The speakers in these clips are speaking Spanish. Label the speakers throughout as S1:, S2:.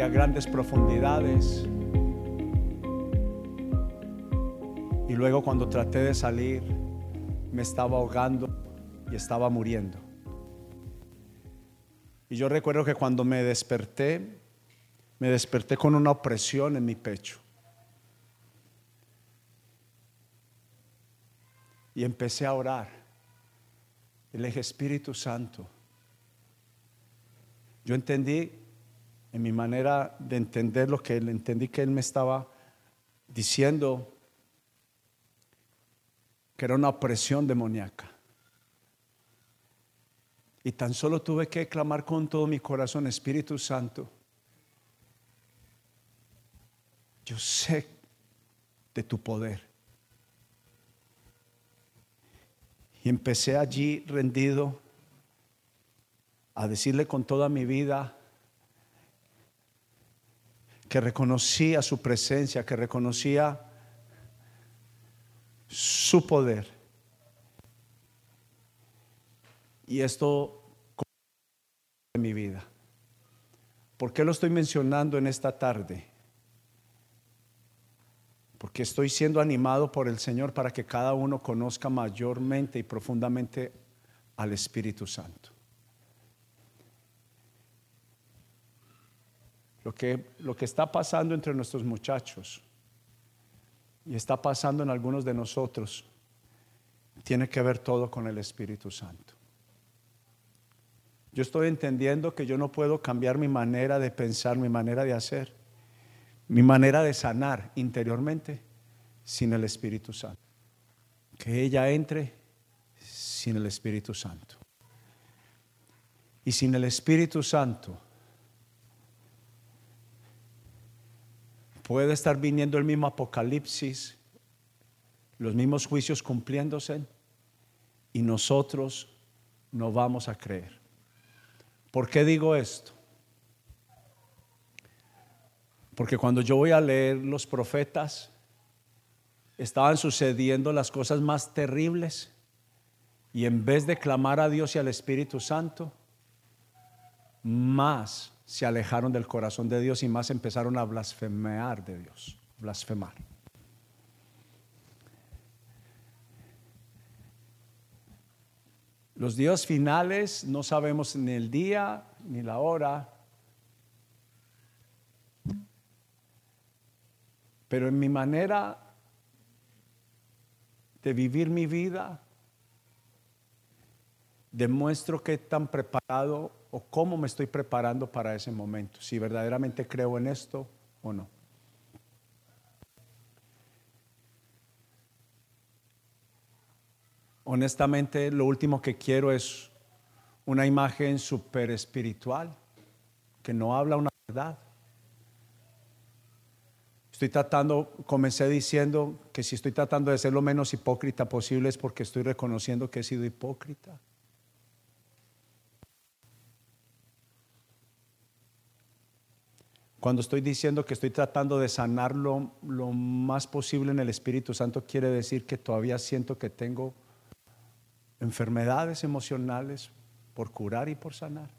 S1: a grandes profundidades. Y luego cuando traté de salir, me estaba ahogando y estaba muriendo. Y yo recuerdo que cuando me desperté, me desperté con una opresión en mi pecho. Y empecé a orar. Y le dije, Espíritu Santo, yo entendí en mi manera de entender lo que él entendí que él me estaba diciendo que era una opresión demoníaca. Y tan solo tuve que clamar con todo mi corazón, Espíritu Santo, yo sé de tu poder. Y empecé allí rendido a decirle con toda mi vida que reconocía su presencia, que reconocía su poder. Y esto en mi vida. ¿Por qué lo estoy mencionando en esta tarde? Porque estoy siendo animado por el Señor para que cada uno conozca mayormente y profundamente al Espíritu Santo. Lo que, lo que está pasando entre nuestros muchachos y está pasando en algunos de nosotros tiene que ver todo con el Espíritu Santo. Yo estoy entendiendo que yo no puedo cambiar mi manera de pensar, mi manera de hacer, mi manera de sanar interiormente sin el Espíritu Santo. Que ella entre sin el Espíritu Santo. Y sin el Espíritu Santo puede estar viniendo el mismo apocalipsis, los mismos juicios cumpliéndose y nosotros no vamos a creer. ¿Por qué digo esto? Porque cuando yo voy a leer los profetas, estaban sucediendo las cosas más terribles y en vez de clamar a Dios y al Espíritu Santo, más se alejaron del corazón de Dios y más empezaron a blasfemear de Dios, blasfemar. Los días finales no sabemos ni el día ni la hora, pero en mi manera de vivir mi vida, demuestro que tan preparado o cómo me estoy preparando para ese momento, si verdaderamente creo en esto o no. Honestamente, lo último que quiero es una imagen super espiritual que no habla una verdad. Estoy tratando, comencé diciendo que si estoy tratando de ser lo menos hipócrita posible es porque estoy reconociendo que he sido hipócrita. Cuando estoy diciendo que estoy tratando de sanarlo lo más posible en el Espíritu Santo, quiere decir que todavía siento que tengo enfermedades emocionales por curar y por sanar.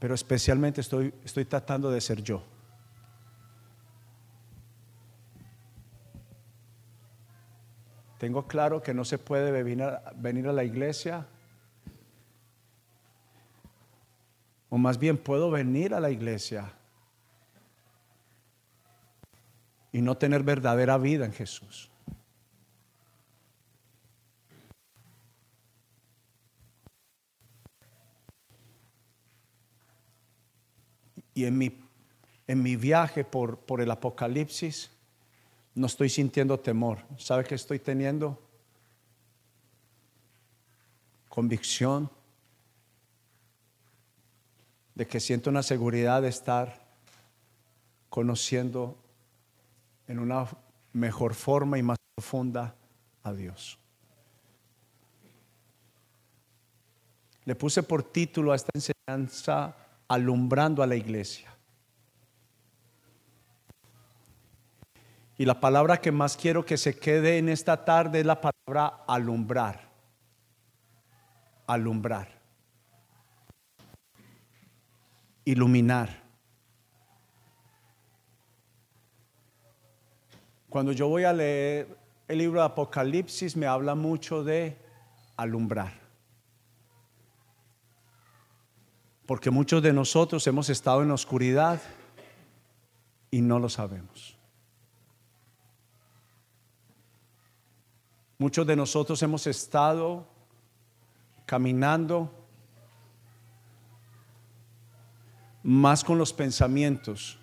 S1: Pero especialmente estoy, estoy tratando de ser yo. Tengo claro que no se puede venir venir a la iglesia O más bien puedo venir a la iglesia y no tener verdadera vida en Jesús. Y en mi, en mi viaje por, por el Apocalipsis no estoy sintiendo temor. ¿Sabe qué estoy teniendo? Convicción de que siento una seguridad de estar conociendo en una mejor forma y más profunda a Dios. Le puse por título a esta enseñanza alumbrando a la iglesia. Y la palabra que más quiero que se quede en esta tarde es la palabra alumbrar. Alumbrar. Iluminar. Cuando yo voy a leer el libro de Apocalipsis me habla mucho de alumbrar. Porque muchos de nosotros hemos estado en la oscuridad y no lo sabemos. Muchos de nosotros hemos estado caminando más con los pensamientos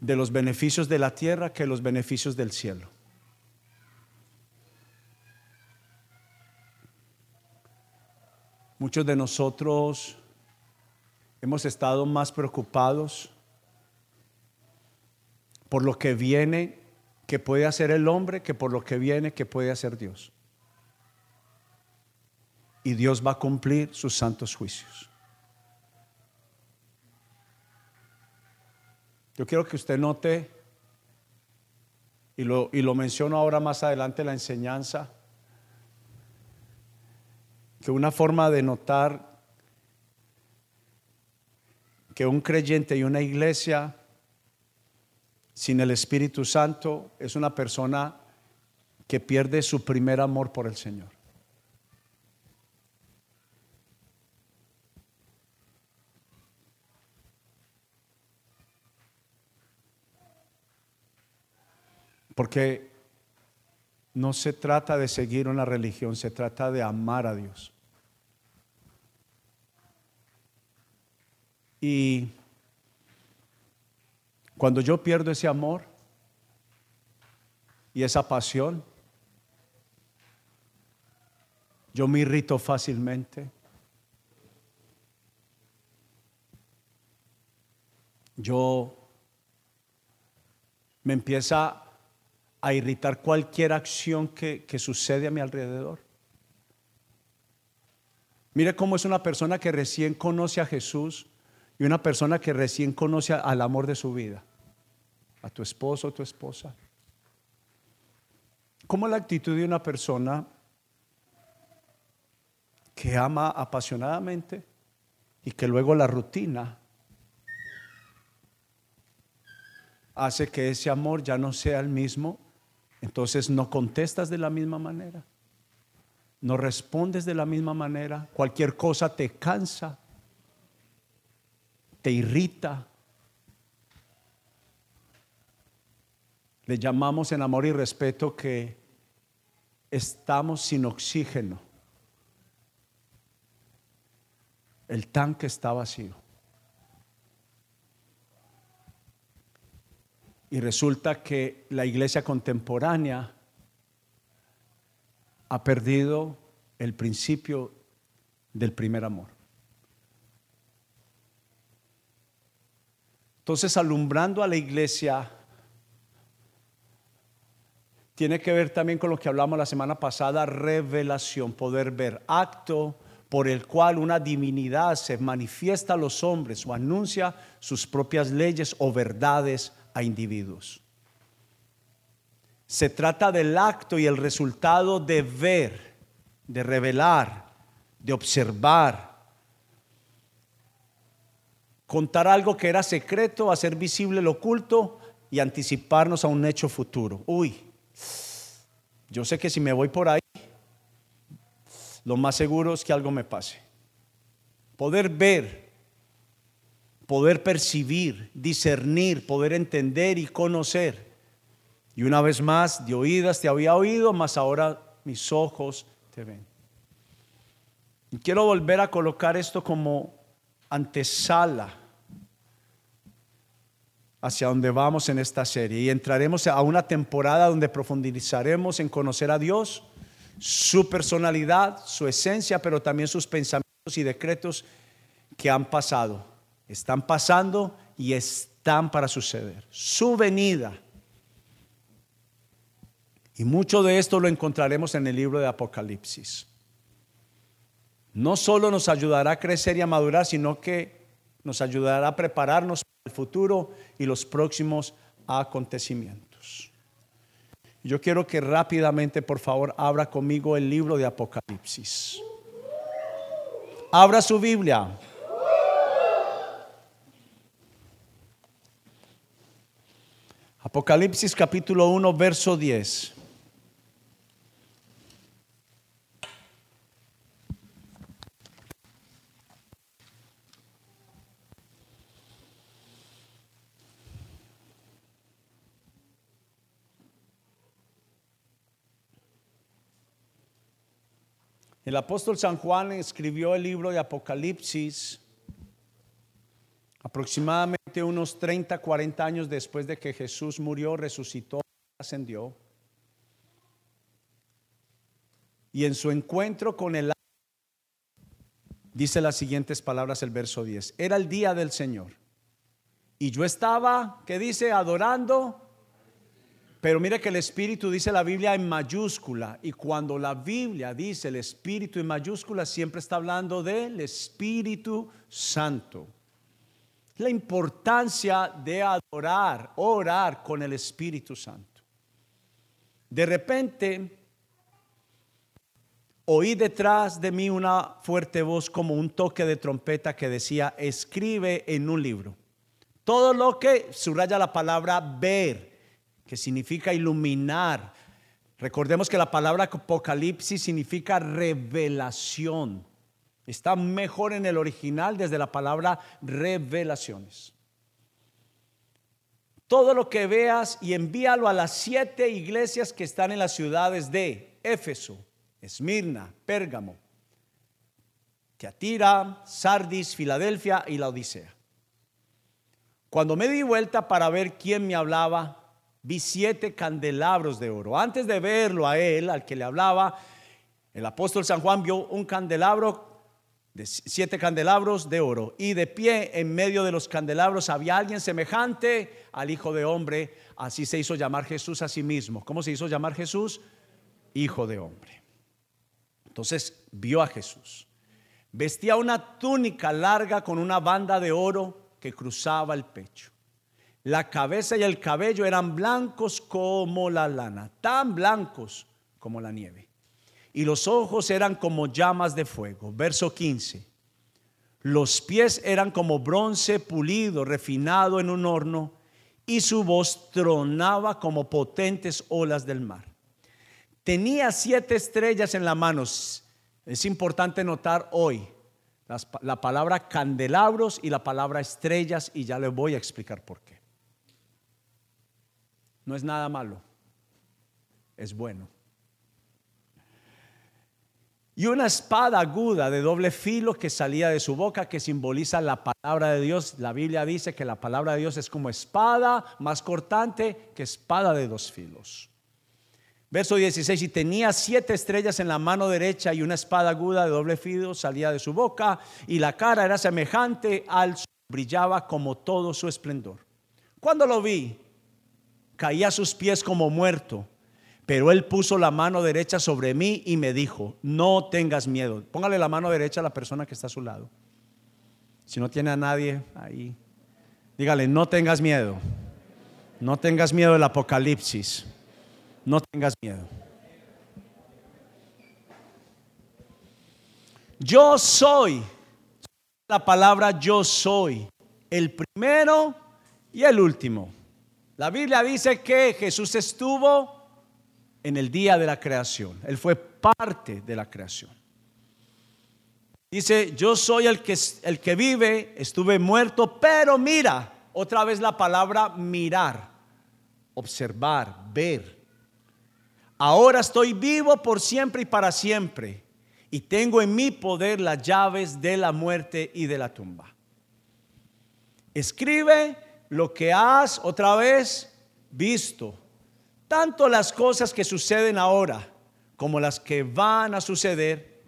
S1: de los beneficios de la tierra que los beneficios del cielo. Muchos de nosotros hemos estado más preocupados por lo que viene que puede hacer el hombre que por lo que viene que puede hacer Dios. Y Dios va a cumplir sus santos juicios. Yo quiero que usted note, y lo, y lo menciono ahora más adelante en la enseñanza, que una forma de notar que un creyente y una iglesia sin el Espíritu Santo es una persona que pierde su primer amor por el Señor. Porque no se trata de seguir una religión, se trata de amar a Dios. Y cuando yo pierdo ese amor y esa pasión, yo me irrito fácilmente. Yo me empieza a irritar cualquier acción que, que sucede a mi alrededor. Mire cómo es una persona que recién conoce a Jesús y una persona que recién conoce al amor de su vida, a tu esposo o tu esposa. ¿Cómo la actitud de una persona que ama apasionadamente y que luego la rutina hace que ese amor ya no sea el mismo? Entonces no contestas de la misma manera, no respondes de la misma manera, cualquier cosa te cansa te irrita. Le llamamos en amor y respeto que estamos sin oxígeno. El tanque está vacío. Y resulta que la iglesia contemporánea ha perdido el principio del primer amor. Entonces, alumbrando a la iglesia tiene que ver también con lo que hablamos la semana pasada, revelación, poder ver, acto por el cual una divinidad se manifiesta a los hombres o anuncia sus propias leyes o verdades a individuos. Se trata del acto y el resultado de ver, de revelar, de observar, contar algo que era secreto, hacer visible lo oculto y anticiparnos a un hecho futuro. Uy, yo sé que si me voy por ahí, lo más seguro es que algo me pase. Poder ver, poder percibir, discernir, poder entender y conocer. Y una vez más, de oídas te había oído, mas ahora mis ojos te ven. Y quiero volver a colocar esto como antesala hacia donde vamos en esta serie y entraremos a una temporada donde profundizaremos en conocer a Dios, su personalidad, su esencia, pero también sus pensamientos y decretos que han pasado, están pasando y están para suceder. Su venida. Y mucho de esto lo encontraremos en el libro de Apocalipsis no solo nos ayudará a crecer y a madurar, sino que nos ayudará a prepararnos para el futuro y los próximos acontecimientos. Yo quiero que rápidamente, por favor, abra conmigo el libro de Apocalipsis. Abra su Biblia. Apocalipsis capítulo 1, verso 10. El apóstol San Juan escribió el libro de Apocalipsis aproximadamente unos 30, 40 años después de que Jesús murió, resucitó, ascendió. Y en su encuentro con el dice las siguientes palabras el verso 10. Era el día del Señor. Y yo estaba, ¿qué dice? Adorando pero mire que el Espíritu dice la Biblia en mayúscula y cuando la Biblia dice el Espíritu en mayúscula siempre está hablando del Espíritu Santo. La importancia de adorar, orar con el Espíritu Santo. De repente oí detrás de mí una fuerte voz como un toque de trompeta que decía, escribe en un libro. Todo lo que subraya la palabra ver que significa iluminar. Recordemos que la palabra apocalipsis significa revelación. Está mejor en el original desde la palabra revelaciones. Todo lo que veas y envíalo a las siete iglesias que están en las ciudades de Éfeso, Esmirna, Pérgamo, Teatira, Sardis, Filadelfia y la Odisea. Cuando me di vuelta para ver quién me hablaba, vi siete candelabros de oro. Antes de verlo a él, al que le hablaba, el apóstol San Juan vio un candelabro de siete candelabros de oro y de pie en medio de los candelabros había alguien semejante al Hijo de Hombre. Así se hizo llamar Jesús a sí mismo. ¿Cómo se hizo llamar Jesús? Hijo de Hombre. Entonces vio a Jesús. Vestía una túnica larga con una banda de oro que cruzaba el pecho. La cabeza y el cabello eran blancos como la lana, tan blancos como la nieve. Y los ojos eran como llamas de fuego. Verso 15. Los pies eran como bronce pulido, refinado en un horno, y su voz tronaba como potentes olas del mar. Tenía siete estrellas en las manos. Es importante notar hoy la palabra candelabros y la palabra estrellas, y ya les voy a explicar por qué no es nada malo, es bueno. Y una espada aguda de doble filo que salía de su boca que simboliza la palabra de Dios. La Biblia dice que la palabra de Dios es como espada más cortante que espada de dos filos. Verso 16, y tenía siete estrellas en la mano derecha y una espada aguda de doble filo salía de su boca y la cara era semejante al sol, brillaba como todo su esplendor. Cuando lo vi, caí a sus pies como muerto. Pero él puso la mano derecha sobre mí y me dijo, no tengas miedo. Póngale la mano derecha a la persona que está a su lado. Si no tiene a nadie ahí, dígale, no tengas miedo. No tengas miedo del apocalipsis. No tengas miedo. Yo soy, la palabra yo soy, el primero y el último. La Biblia dice que Jesús estuvo en el día de la creación. Él fue parte de la creación. Dice, yo soy el que, el que vive, estuve muerto, pero mira, otra vez la palabra mirar, observar, ver. Ahora estoy vivo por siempre y para siempre, y tengo en mi poder las llaves de la muerte y de la tumba. Escribe lo que has otra vez visto, tanto las cosas que suceden ahora como las que van a suceder.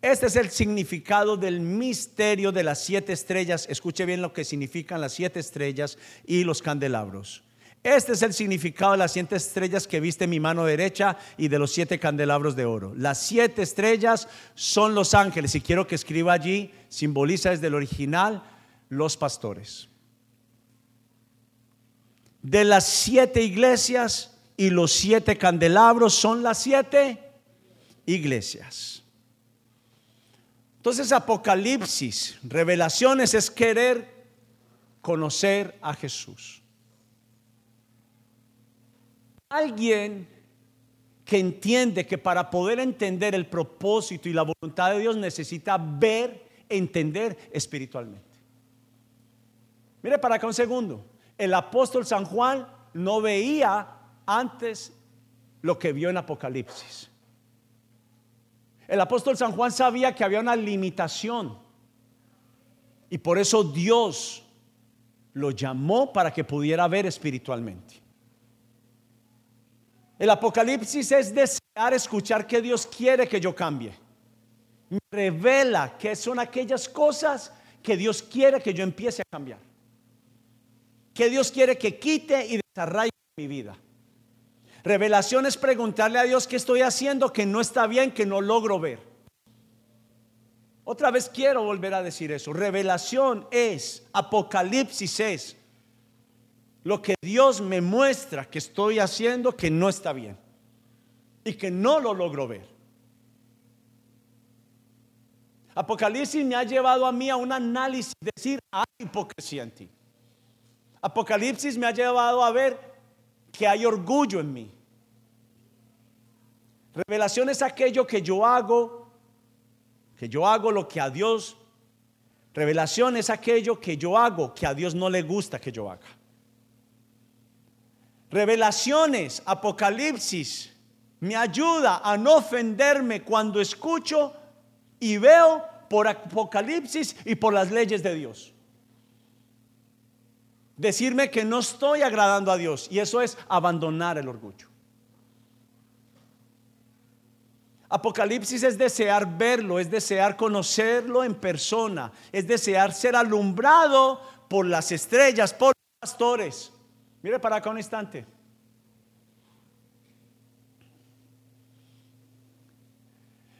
S1: Este es el significado del misterio de las siete estrellas. Escuche bien lo que significan las siete estrellas y los candelabros. Este es el significado de las siete estrellas que viste mi mano derecha y de los siete candelabros de oro. Las siete estrellas son los ángeles y quiero que escriba allí, simboliza desde el original los pastores de las siete iglesias y los siete candelabros son las siete iglesias. Entonces Apocalipsis, revelaciones es querer conocer a Jesús. alguien que entiende que para poder entender el propósito y la voluntad de Dios necesita ver, entender espiritualmente. Mire para acá un segundo. El apóstol San Juan no veía antes lo que vio en Apocalipsis. El apóstol San Juan sabía que había una limitación y por eso Dios lo llamó para que pudiera ver espiritualmente. El Apocalipsis es desear escuchar que Dios quiere que yo cambie. Revela que son aquellas cosas que Dios quiere que yo empiece a cambiar. Que Dios quiere que quite y desarraigue mi vida. Revelación es preguntarle a Dios qué estoy haciendo que no está bien, que no logro ver. Otra vez quiero volver a decir eso. Revelación es, apocalipsis es lo que Dios me muestra que estoy haciendo que no está bien y que no lo logro ver. Apocalipsis me ha llevado a mí a un análisis, decir, hay hipocresía en ti. Apocalipsis me ha llevado a ver que hay orgullo en mí. Revelación es aquello que yo hago, que yo hago lo que a Dios. Revelación es aquello que yo hago que a Dios no le gusta que yo haga. Revelaciones, Apocalipsis, me ayuda a no ofenderme cuando escucho y veo por Apocalipsis y por las leyes de Dios. Decirme que no estoy agradando a Dios y eso es abandonar el orgullo. Apocalipsis es desear verlo, es desear conocerlo en persona, es desear ser alumbrado por las estrellas, por los pastores. Mire para acá un instante.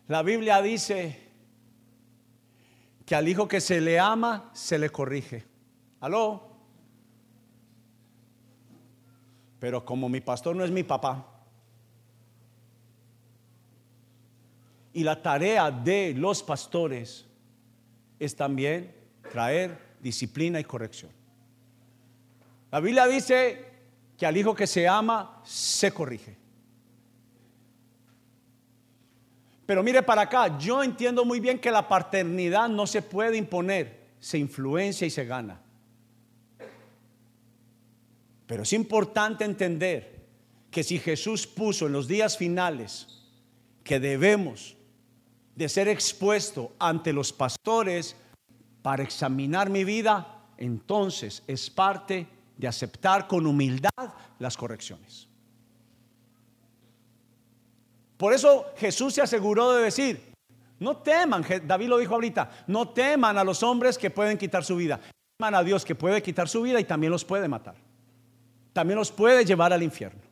S1: La Biblia dice que al hijo que se le ama, se le corrige. ¿Aló? Pero como mi pastor no es mi papá, y la tarea de los pastores es también traer disciplina y corrección. La Biblia dice que al hijo que se ama se corrige. Pero mire para acá, yo entiendo muy bien que la paternidad no se puede imponer, se influencia y se gana. Pero es importante entender que si Jesús puso en los días finales que debemos de ser expuesto ante los pastores para examinar mi vida, entonces es parte de aceptar con humildad las correcciones. Por eso Jesús se aseguró de decir, no teman, David lo dijo ahorita, no teman a los hombres que pueden quitar su vida, teman a Dios que puede quitar su vida y también los puede matar, también los puede llevar al infierno.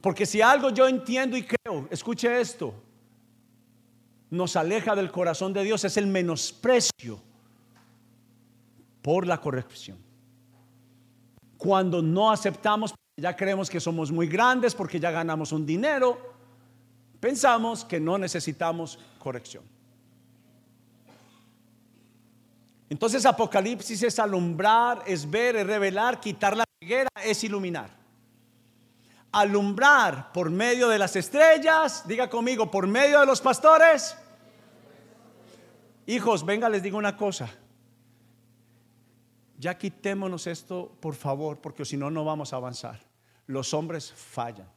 S1: Porque si algo yo entiendo y creo, escuche esto, nos aleja del corazón de Dios es el menosprecio por la corrección. Cuando no aceptamos, ya creemos que somos muy grandes porque ya ganamos un dinero, pensamos que no necesitamos corrección. Entonces Apocalipsis es alumbrar, es ver, es revelar, quitar la ceguera, es iluminar. Alumbrar por medio de las estrellas, diga conmigo, por medio de los pastores. Hijos, venga, les digo una cosa ya quitémonos esto, por favor, porque si no, no vamos a avanzar. Los hombres fallan.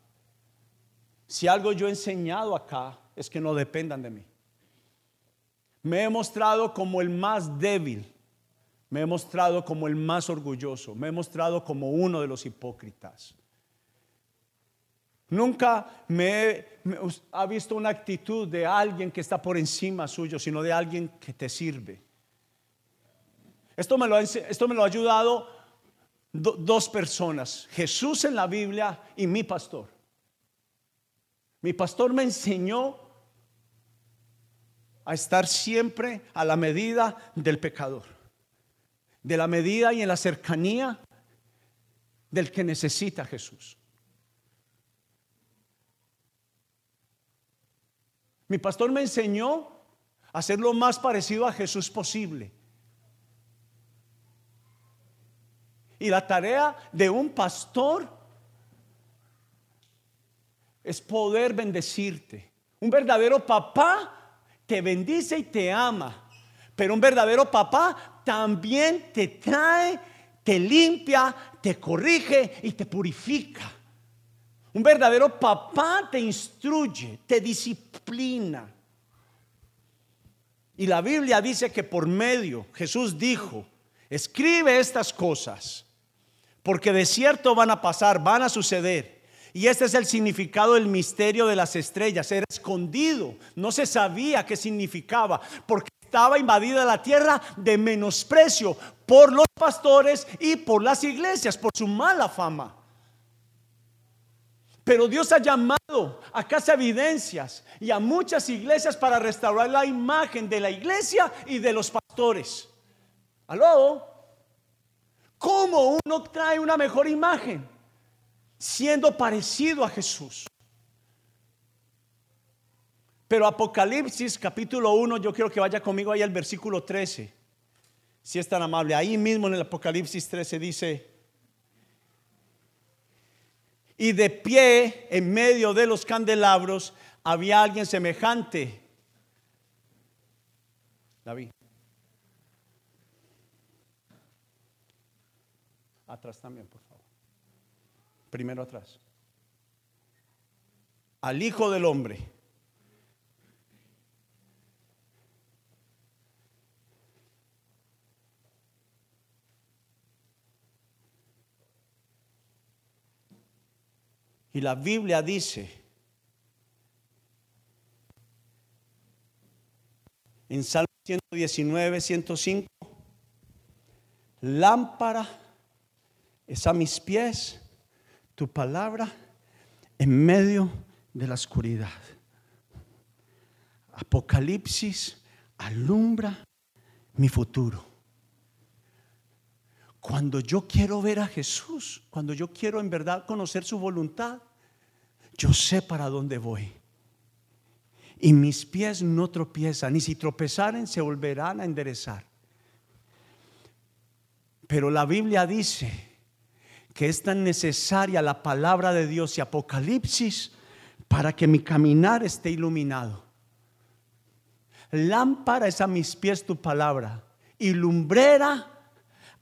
S1: Si algo yo he enseñado acá es que no dependan de mí. Me he mostrado como el más débil, me he mostrado como el más orgulloso, me he mostrado como uno de los hipócritas. Nunca me, ha visto una actitud de alguien que está por encima suyo, sino de alguien que te sirve esto me lo ha, esto me lo ha ayudado dos personas, Jesús en la Biblia y mi pastor. Mi pastor me enseñó a estar siempre a la medida del pecador, de la medida y en la cercanía del que necesita Jesús. Mi pastor me enseñó a ser lo más parecido a Jesús posible. Y la tarea de un pastor es poder bendecirte. Un verdadero papá te bendice y te ama. Pero un verdadero papá también te trae, te limpia, te corrige y te purifica. Un verdadero papá te instruye, te disciplina. Y la Biblia dice que por medio, Jesús dijo, escribe estas cosas, porque de cierto van a pasar, van a suceder. Y este es el significado del misterio de las estrellas. Era escondido, no se sabía qué significaba, porque estaba invadida la tierra de menosprecio por los pastores y por las iglesias, por su mala fama. Pero Dios ha llamado a Casa Evidencias y a muchas iglesias para restaurar la imagen de la iglesia y de los pastores. ¿Aló? ¿Cómo uno trae una mejor imagen? Siendo parecido a Jesús. Pero Apocalipsis capítulo 1, yo quiero que vaya conmigo ahí al versículo 13. Si es tan amable. Ahí mismo en el Apocalipsis 13 dice, y de pie en medio de los candelabros había alguien semejante. David. Atrás también, por. Primero atrás. Al Hijo del Hombre. Y la Biblia dice en Salmo 119, 105, lámpara es a mis pies tu palabra en medio de la oscuridad. Apocalipsis alumbra mi futuro. Cuando yo quiero ver a Jesús, cuando yo quiero en verdad conocer su voluntad, yo sé para dónde voy. Y mis pies no tropiezan, y si tropezaren se volverán a enderezar. Pero la Biblia dice que es tan necesaria la palabra de Dios y Apocalipsis para que mi caminar esté iluminado. Lámpara es a mis pies tu palabra y lumbrera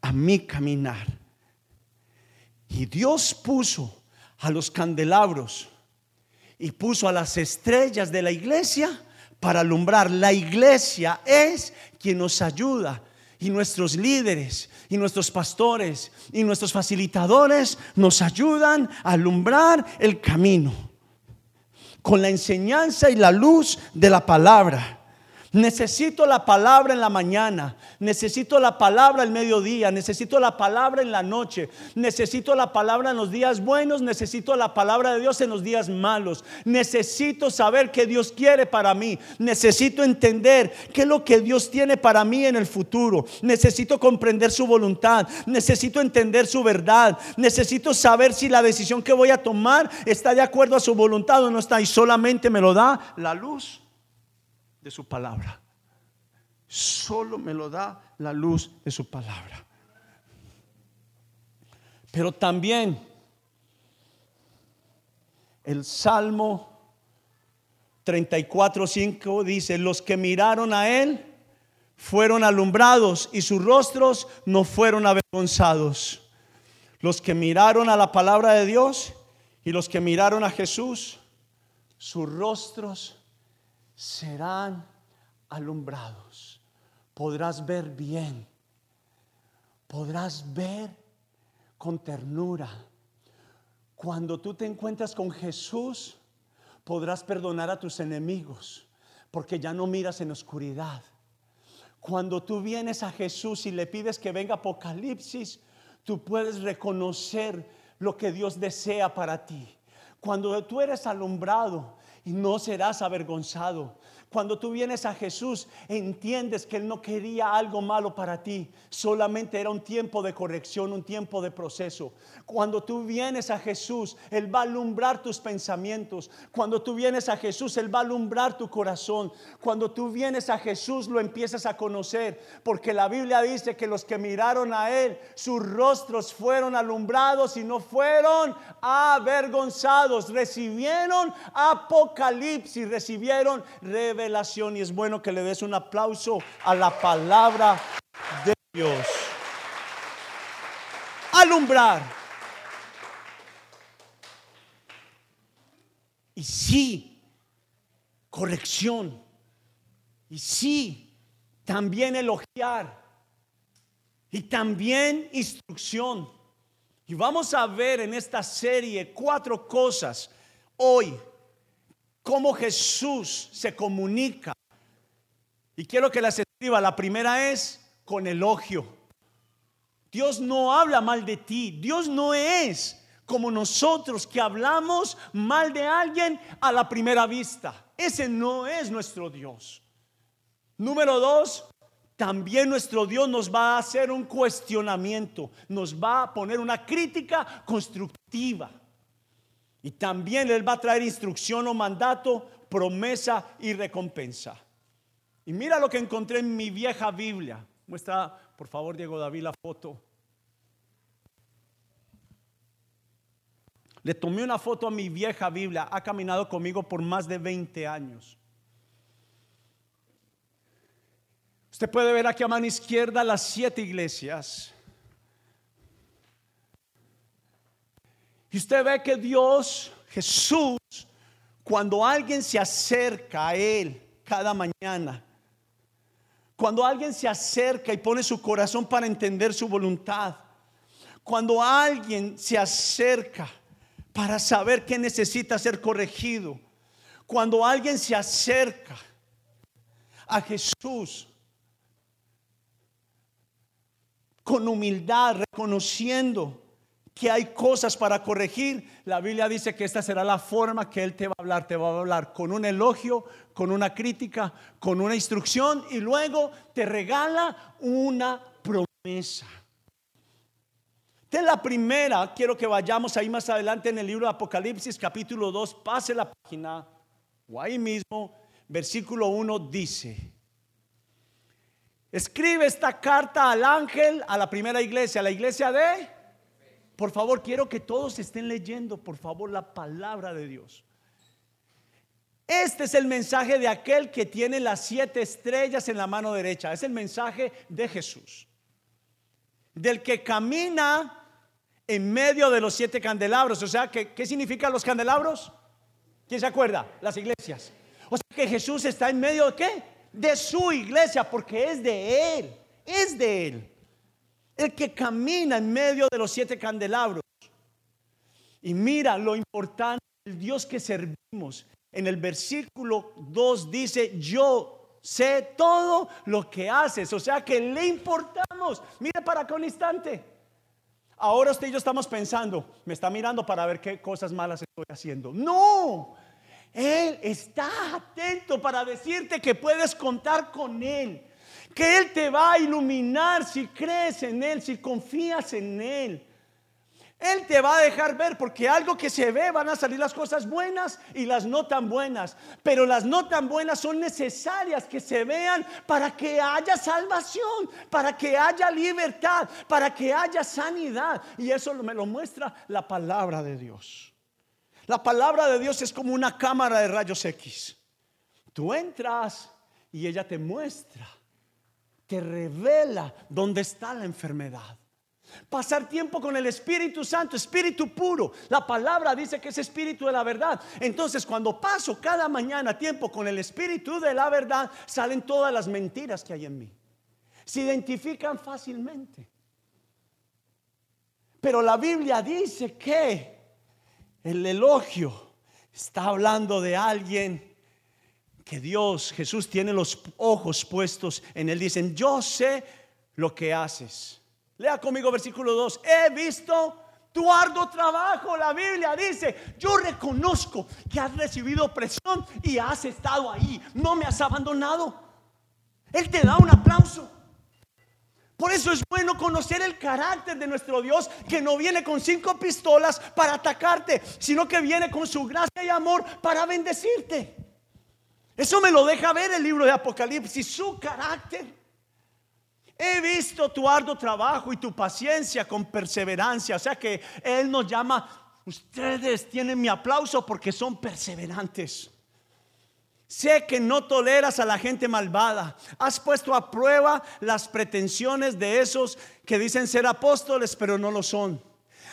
S1: a mi caminar. Y Dios puso a los candelabros y puso a las estrellas de la iglesia para alumbrar. La iglesia es quien nos ayuda y nuestros líderes y nuestros pastores y nuestros facilitadores nos ayudan a alumbrar el camino con la enseñanza y la luz de la palabra. Necesito la palabra en la mañana, necesito la palabra el mediodía, necesito la palabra en la noche, necesito la palabra en los días buenos, necesito la palabra de Dios en los días malos. Necesito saber qué Dios quiere para mí, necesito entender qué es lo que Dios tiene para mí en el futuro. Necesito comprender su voluntad, necesito entender su verdad, necesito saber si la decisión que voy a tomar está de acuerdo a su voluntad o no está y solamente me lo da la luz de su palabra. Solo me lo da la luz de su palabra. Pero también el Salmo 34.5 dice, los que miraron a él fueron alumbrados y sus rostros no fueron avergonzados. Los que miraron a la palabra de Dios y los que miraron a Jesús, sus rostros serán alumbrados. Podrás ver bien. Podrás ver con ternura. Cuando tú te encuentras con Jesús, podrás perdonar a tus enemigos, porque ya no miras en oscuridad. Cuando tú vienes a Jesús y le pides que venga Apocalipsis, tú puedes reconocer lo que Dios desea para ti. Cuando tú eres alumbrado y no serás avergonzado. Cuando tú vienes a Jesús, entiendes que Él no quería algo malo para ti, solamente era un tiempo de corrección, un tiempo de proceso. Cuando tú vienes a Jesús, Él va a alumbrar tus pensamientos. Cuando tú vienes a Jesús, Él va a alumbrar tu corazón. Cuando tú vienes a Jesús, lo empiezas a conocer, porque la Biblia dice que los que miraron a Él, sus rostros fueron alumbrados y no fueron avergonzados, recibieron apocalipsis, recibieron revelación y es bueno que le des un aplauso a la palabra de Dios. Alumbrar. Y sí, corrección. Y sí, también elogiar. Y también instrucción. Y vamos a ver en esta serie cuatro cosas hoy cómo Jesús se comunica. Y quiero que las escriba. La primera es con elogio. Dios no habla mal de ti. Dios no es como nosotros que hablamos mal de alguien a la primera vista. Ese no es nuestro Dios. Número dos, también nuestro Dios nos va a hacer un cuestionamiento, nos va a poner una crítica constructiva. Y también Él va a traer instrucción o mandato, promesa y recompensa. Y mira lo que encontré en mi vieja Biblia. Muestra, por favor, Diego David, la foto. Le tomé una foto a mi vieja Biblia. Ha caminado conmigo por más de 20 años. Usted puede ver aquí a mano izquierda las siete iglesias. Y usted ve que Dios, Jesús, cuando alguien se acerca a Él cada mañana, cuando alguien se acerca y pone su corazón para entender su voluntad, cuando alguien se acerca para saber que necesita ser corregido, cuando alguien se acerca a Jesús con humildad, reconociendo que hay cosas para corregir, la Biblia dice que esta será la forma que Él te va a hablar. Te va a hablar con un elogio, con una crítica, con una instrucción y luego te regala una promesa. La primera, quiero que vayamos ahí más adelante en el libro de Apocalipsis capítulo 2, pase la página, o ahí mismo, versículo 1 dice, escribe esta carta al ángel, a la primera iglesia, a la iglesia de por favor, quiero que todos estén leyendo, por favor, la palabra de Dios. Este es el mensaje de aquel que tiene las siete estrellas en la mano derecha. Es el mensaje de Jesús. Del que camina en medio de los siete candelabros. O sea, ¿qué, qué significan los candelabros? ¿Quién se acuerda? Las iglesias. O sea que Jesús está en medio de qué? De su iglesia, porque es de Él. Es de Él el que camina en medio de los siete candelabros. Y mira lo importante, el Dios que servimos. En el versículo 2 dice, yo sé todo lo que haces. O sea que le importamos. Mire para acá un instante. Ahora usted y yo estamos pensando, me está mirando para ver qué cosas malas estoy haciendo. No, Él está atento para decirte que puedes contar con Él que Él te va a iluminar si crees en Él, si confías en Él. Él te va a dejar ver porque algo que se ve van a salir las cosas buenas y las no tan buenas. Pero las no tan buenas son necesarias que se vean para que haya salvación, para que haya libertad, para que haya sanidad. Y eso me lo muestra la palabra de Dios. La palabra de Dios es como una cámara de rayos X. Tú entras y ella te muestra te revela dónde está la enfermedad. Pasar tiempo con el Espíritu Santo, Espíritu puro. La palabra dice que es Espíritu de la verdad. Entonces cuando paso cada mañana tiempo con el Espíritu de la verdad, salen todas las mentiras que hay en mí. Se identifican fácilmente. Pero la Biblia dice que el elogio está hablando de alguien que Dios, Jesús tiene los ojos puestos en él. Dicen, yo sé lo que haces. Lea conmigo versículo 2. He visto tu arduo trabajo. La Biblia dice, yo reconozco que has recibido presión y has estado ahí. No me has abandonado. Él te da un aplauso. Por eso es bueno conocer el carácter de nuestro Dios, que no viene con cinco pistolas para atacarte, sino que viene con su gracia y amor para bendecirte. Eso me lo deja ver el libro de Apocalipsis, su carácter. He visto tu arduo trabajo y tu paciencia con perseverancia. O sea que Él nos llama, ustedes tienen mi aplauso porque son perseverantes. Sé que no toleras a la gente malvada. Has puesto a prueba las pretensiones de esos que dicen ser apóstoles, pero no lo son.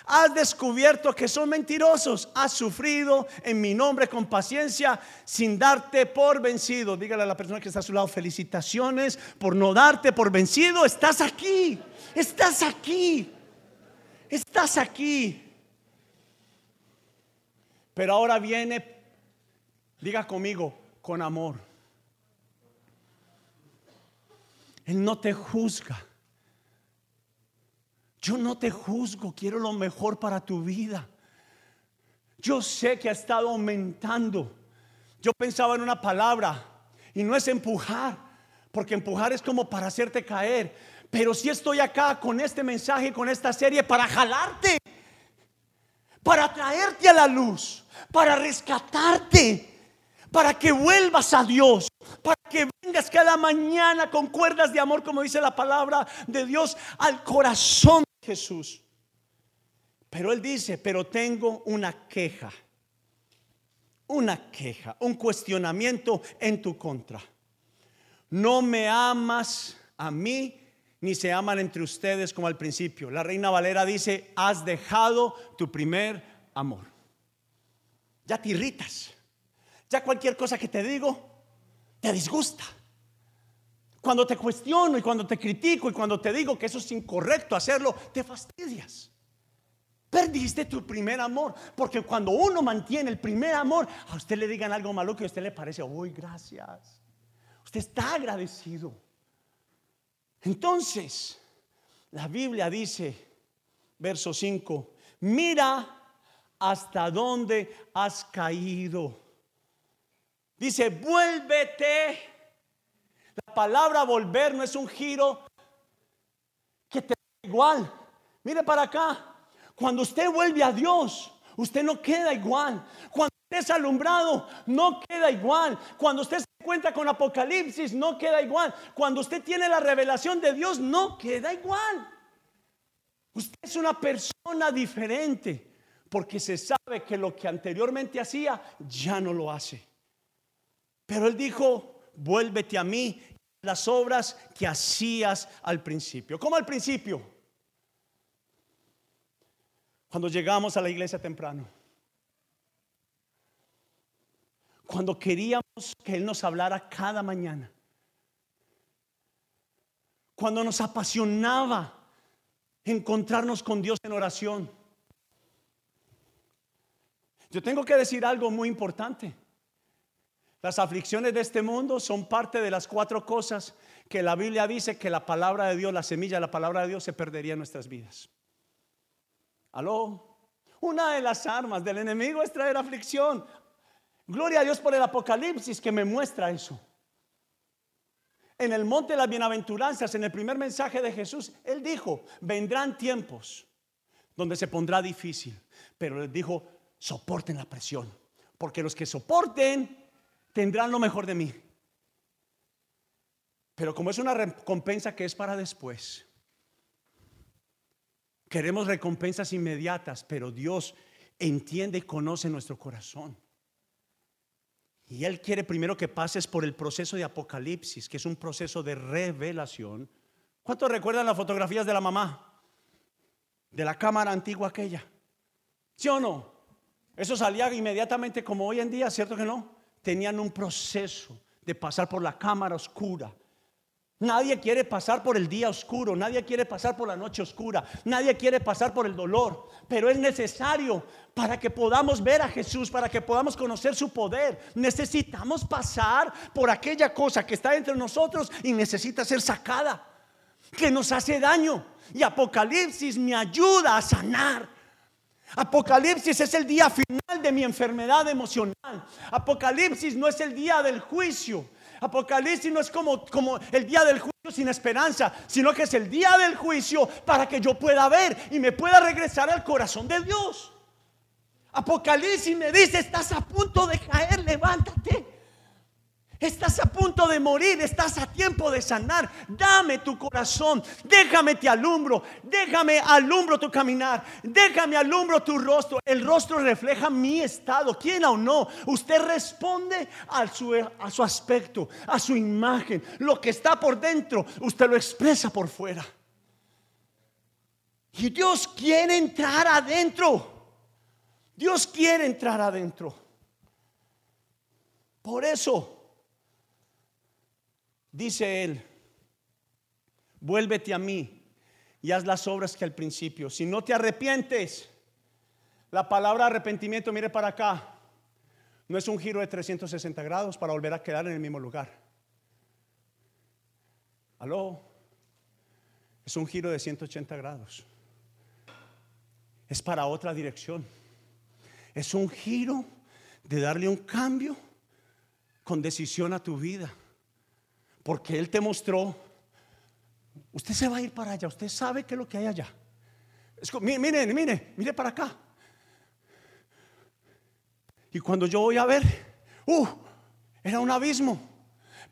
S1: Has descubierto que son mentirosos. Has sufrido en mi nombre con paciencia sin darte por vencido. Dígale a la persona que está a su lado, felicitaciones por no darte por vencido. Estás aquí. Estás aquí. Estás aquí. Pero ahora viene, diga conmigo, con amor. Él no te juzga. Yo no te juzgo, quiero lo mejor para tu vida. Yo sé que ha estado aumentando. Yo pensaba en una palabra y no es empujar, porque empujar es como para hacerte caer. Pero si estoy acá con este mensaje, con esta serie, para jalarte, para traerte a la luz, para rescatarte, para que vuelvas a Dios, para que vengas cada mañana con cuerdas de amor, como dice la palabra de Dios, al corazón Jesús. Pero él dice, pero tengo una queja, una queja, un cuestionamiento en tu contra. No me amas a mí, ni se aman entre ustedes como al principio. La reina Valera dice, has dejado tu primer amor. Ya te irritas. Ya cualquier cosa que te digo, te disgusta. Cuando te cuestiono y cuando te critico y cuando te digo que eso es incorrecto hacerlo, te fastidias. Perdiste tu primer amor. Porque cuando uno mantiene el primer amor, a usted le digan algo malo que a usted le parece, uy, gracias. Usted está agradecido. Entonces, la Biblia dice, verso 5, mira hasta dónde has caído. Dice, vuélvete la palabra volver no es un giro que te da igual. Mire para acá. Cuando usted vuelve a Dios, usted no queda igual. Cuando usted es alumbrado, no queda igual. Cuando usted se encuentra con Apocalipsis, no queda igual. Cuando usted tiene la revelación de Dios, no queda igual. Usted es una persona diferente porque se sabe que lo que anteriormente hacía ya no lo hace. Pero él dijo, vuélvete a mí las obras que hacías al principio. ¿Cómo al principio? Cuando llegamos a la iglesia temprano. Cuando queríamos que Él nos hablara cada mañana. Cuando nos apasionaba encontrarnos con Dios en oración. Yo tengo que decir algo muy importante. Las aflicciones de este mundo son parte de las cuatro cosas que la Biblia dice que la palabra de Dios, la semilla de la palabra de Dios se perdería en nuestras vidas. Aló. Una de las armas del enemigo es traer aflicción. Gloria a Dios por el Apocalipsis que me muestra eso. En el monte de las bienaventuranzas, en el primer mensaje de Jesús, Él dijo, vendrán tiempos donde se pondrá difícil, pero Él dijo, soporten la presión, porque los que soporten tendrán lo mejor de mí. Pero como es una recompensa que es para después, queremos recompensas inmediatas, pero Dios entiende y conoce nuestro corazón. Y Él quiere primero que pases por el proceso de Apocalipsis, que es un proceso de revelación. ¿Cuántos recuerdan las fotografías de la mamá? De la cámara antigua aquella. ¿Sí o no? Eso salía inmediatamente como hoy en día, ¿cierto que no? Tenían un proceso de pasar por la cámara oscura. Nadie quiere pasar por el día oscuro, nadie quiere pasar por la noche oscura, nadie quiere pasar por el dolor, pero es necesario para que podamos ver a Jesús, para que podamos conocer su poder. Necesitamos pasar por aquella cosa que está entre nosotros y necesita ser sacada, que nos hace daño. Y Apocalipsis me ayuda a sanar, Apocalipsis es el día final de mi enfermedad emocional. Apocalipsis no es el día del juicio. Apocalipsis no es como, como el día del juicio sin esperanza, sino que es el día del juicio para que yo pueda ver y me pueda regresar al corazón de Dios. Apocalipsis me dice, estás a punto de caer, levántate. Estás a punto de morir, estás a tiempo de sanar. Dame tu corazón, déjame te alumbro, déjame alumbro tu caminar, déjame alumbro tu rostro. El rostro refleja mi estado, quiera o no. Usted responde a su, a su aspecto, a su imagen. Lo que está por dentro, usted lo expresa por fuera. Y Dios quiere entrar adentro. Dios quiere entrar adentro. Por eso Dice él, vuélvete a mí y haz las obras que al principio. Si no te arrepientes, la palabra arrepentimiento, mire para acá, no es un giro de 360 grados para volver a quedar en el mismo lugar. Aló, es un giro de 180 grados. Es para otra dirección. Es un giro de darle un cambio con decisión a tu vida. Porque Él te mostró, usted se va a ir para allá, usted sabe qué es lo que hay allá. Mire, mire, mire, mire para acá. Y cuando yo voy a ver, uh, era un abismo.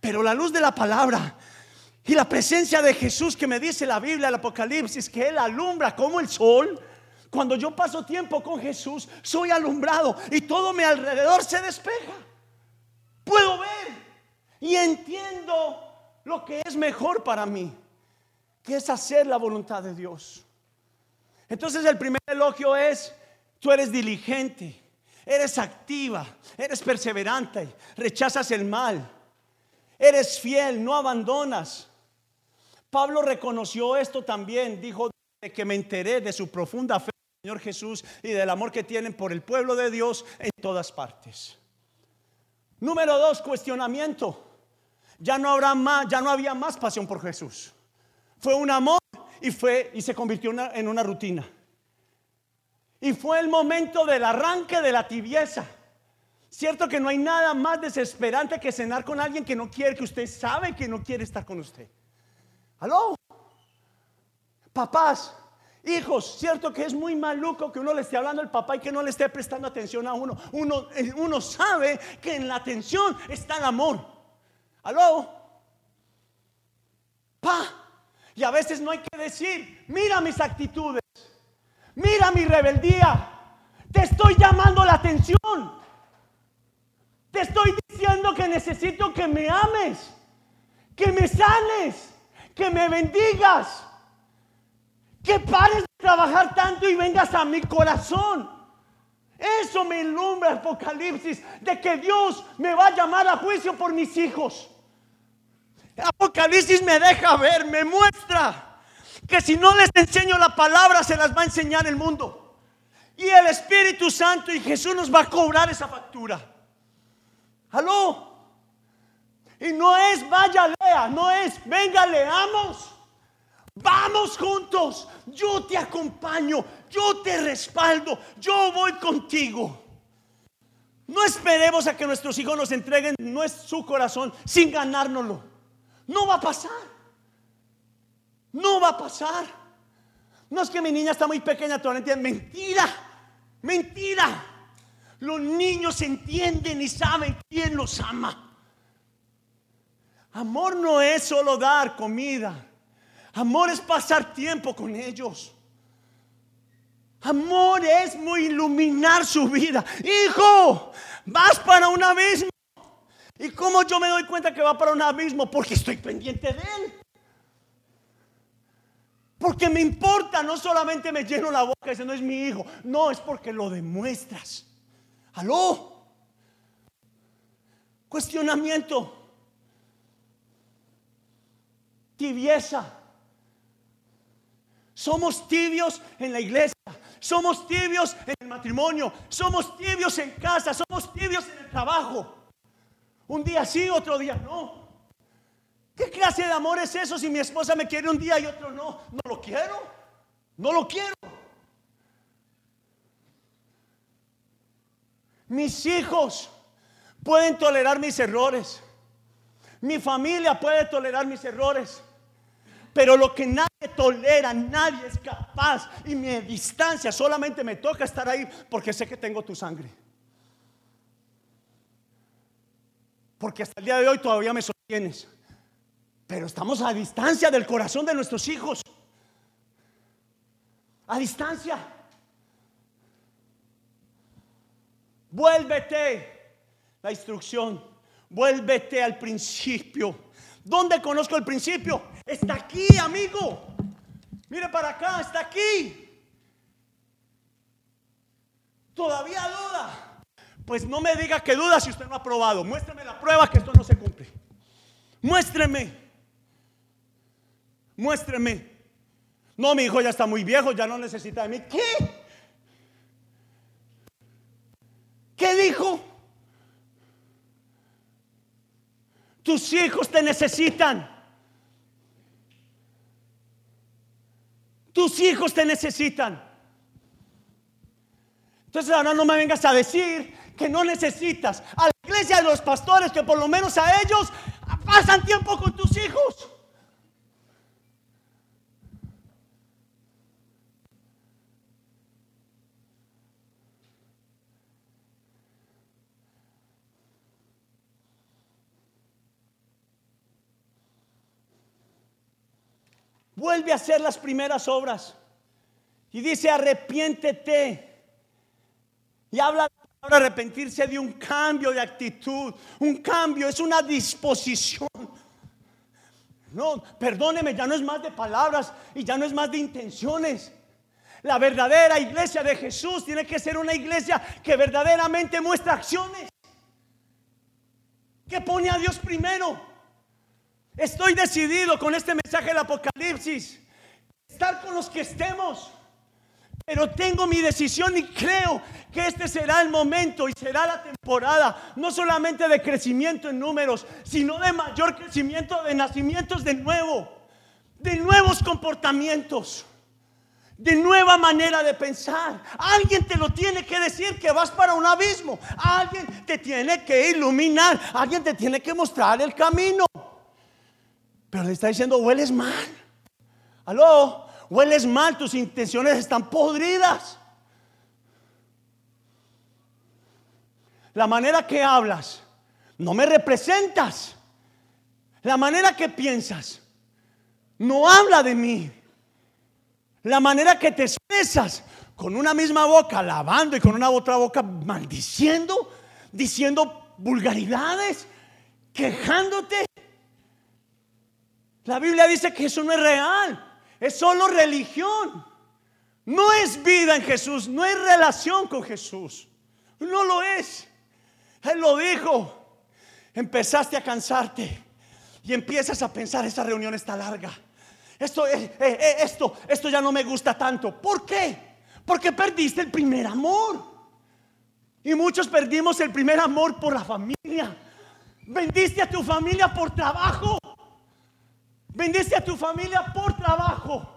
S1: Pero la luz de la palabra y la presencia de Jesús que me dice la Biblia, el Apocalipsis, que Él alumbra como el sol. Cuando yo paso tiempo con Jesús, soy alumbrado y todo mi alrededor se despeja. Puedo ver y entiendo lo que es mejor para mí, que es hacer la voluntad de Dios. Entonces el primer elogio es, tú eres diligente, eres activa, eres perseverante, rechazas el mal, eres fiel, no abandonas. Pablo reconoció esto también, dijo que me enteré de su profunda fe en el Señor Jesús y del amor que tienen por el pueblo de Dios en todas partes. Número dos, cuestionamiento ya no habrá más, ya no había más pasión por Jesús. Fue un amor y fue y se convirtió en una rutina. Y fue el momento del arranque de la tibieza. Cierto que no hay nada más desesperante que cenar con alguien que no quiere, que usted sabe que no quiere estar con usted. ¿Aló? Papás, hijos, cierto que es muy maluco que uno le esté hablando al papá y que no le esté prestando atención a uno. Uno, uno sabe que en la atención está el amor. ¿Aló? Pa. Y a veces no hay que decir, mira mis actitudes, mira mi rebeldía, te estoy llamando la atención. Te estoy diciendo que necesito que me ames, que me sanes, que me bendigas, que pares de trabajar tanto y vengas a mi corazón. Eso me ilumbra Apocalipsis de que Dios me va a llamar a juicio por mis hijos. Apocalipsis me deja ver, me muestra que si no les enseño la palabra, se las va a enseñar el mundo. Y el Espíritu Santo y Jesús nos va a cobrar esa factura. Aló. Y no es vaya lea, no es venga leamos. Vamos juntos, yo te acompaño, yo te respaldo, yo voy contigo. No esperemos a que nuestros hijos nos entreguen su corazón sin ganárnoslo. No va a pasar. No va a pasar. No es que mi niña está muy pequeña, todavía Mentira. Mentira. Los niños entienden y saben quién los ama. Amor no es solo dar comida. Amor es pasar tiempo con ellos. Amor es muy iluminar su vida. Hijo, vas para un abismo. ¿Y cómo yo me doy cuenta que va para un abismo? Porque estoy pendiente de él. Porque me importa, no solamente me lleno la boca ese no es mi hijo, no, es porque lo demuestras. Aló. Cuestionamiento. Tibieza. Somos tibios en la iglesia, somos tibios en el matrimonio, somos tibios en casa, somos tibios en el trabajo. Un día sí, otro día no. ¿Qué clase de amor es eso si mi esposa me quiere un día y otro no? No lo quiero. No lo quiero. Mis hijos pueden tolerar mis errores. Mi familia puede tolerar mis errores. Pero lo que nadie tolera, nadie es capaz. Y mi distancia solamente me toca estar ahí porque sé que tengo tu sangre. Porque hasta el día de hoy todavía me sostienes. Pero estamos a distancia del corazón de nuestros hijos. A distancia. Vuélvete. La instrucción. Vuélvete al principio. ¿Dónde conozco el principio? Está aquí, amigo. Mire para acá, está aquí. Todavía duda. Pues no me diga que duda si usted no ha probado. Muéstrame la prueba que esto no se cumple. Muéstreme. Muéstreme. No, mi hijo ya está muy viejo, ya no necesita de mí. ¿Qué? ¿Qué dijo? Tus hijos te necesitan. Tus hijos te necesitan. Entonces ahora no me vengas a decir que no necesitas a la iglesia de los pastores que por lo menos a ellos pasan tiempo con tus hijos. Vuelve a hacer las primeras obras. Y dice, arrepiéntete. Y habla de arrepentirse de un cambio de actitud. Un cambio es una disposición. No, perdóneme, ya no es más de palabras y ya no es más de intenciones. La verdadera iglesia de Jesús tiene que ser una iglesia que verdaderamente muestra acciones. Que pone a Dios primero. Estoy decidido con este mensaje del Apocalipsis. Estar con los que estemos. Pero tengo mi decisión y creo que este será el momento y será la temporada, no solamente de crecimiento en números, sino de mayor crecimiento de nacimientos de nuevo, de nuevos comportamientos, de nueva manera de pensar. Alguien te lo tiene que decir que vas para un abismo, alguien te tiene que iluminar, alguien te tiene que mostrar el camino. Pero le está diciendo, hueles mal. Aló, hueles mal, tus intenciones están podridas. La manera que hablas, no me representas. La manera que piensas, no habla de mí. La manera que te expresas, con una misma boca alabando y con una otra boca maldiciendo, diciendo vulgaridades, quejándote. La Biblia dice que eso no es real, es solo religión. No es vida en Jesús, no es relación con Jesús. No lo es. Él lo dijo. Empezaste a cansarte y empiezas a pensar, esa reunión está larga. Esto, eh, eh, esto, esto ya no me gusta tanto. ¿Por qué? Porque perdiste el primer amor. Y muchos perdimos el primer amor por la familia. Vendiste a tu familia por trabajo. Bendice a tu familia por trabajo.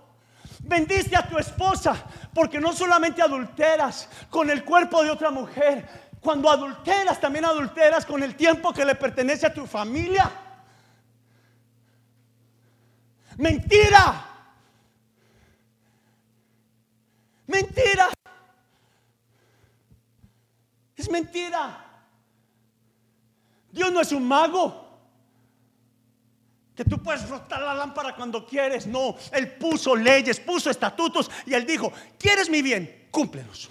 S1: Bendice a tu esposa porque no solamente adulteras con el cuerpo de otra mujer, cuando adulteras también adulteras con el tiempo que le pertenece a tu familia. Mentira. Mentira. Es mentira. Dios no es un mago que tú puedes rotar la lámpara cuando quieres. No, Él puso leyes, puso estatutos y Él dijo, ¿quieres mi bien? Cúmplelos.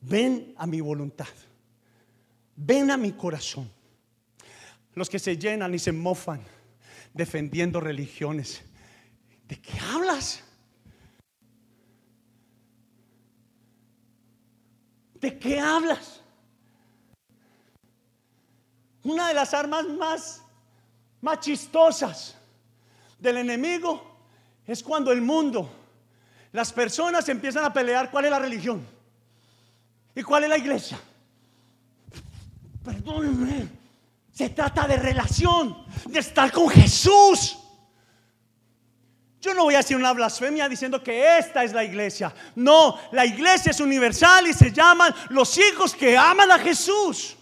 S1: Ven a mi voluntad, ven a mi corazón. Los que se llenan y se mofan defendiendo religiones, ¿de qué hablas? ¿De qué hablas? Una de las armas más, más chistosas del enemigo es cuando el mundo, las personas empiezan a pelear cuál es la religión y cuál es la iglesia. Perdónenme, se trata de relación, de estar con Jesús.
S2: Yo no voy a decir una blasfemia diciendo que esta es la iglesia. No, la iglesia es universal y se llaman los hijos que aman a Jesús.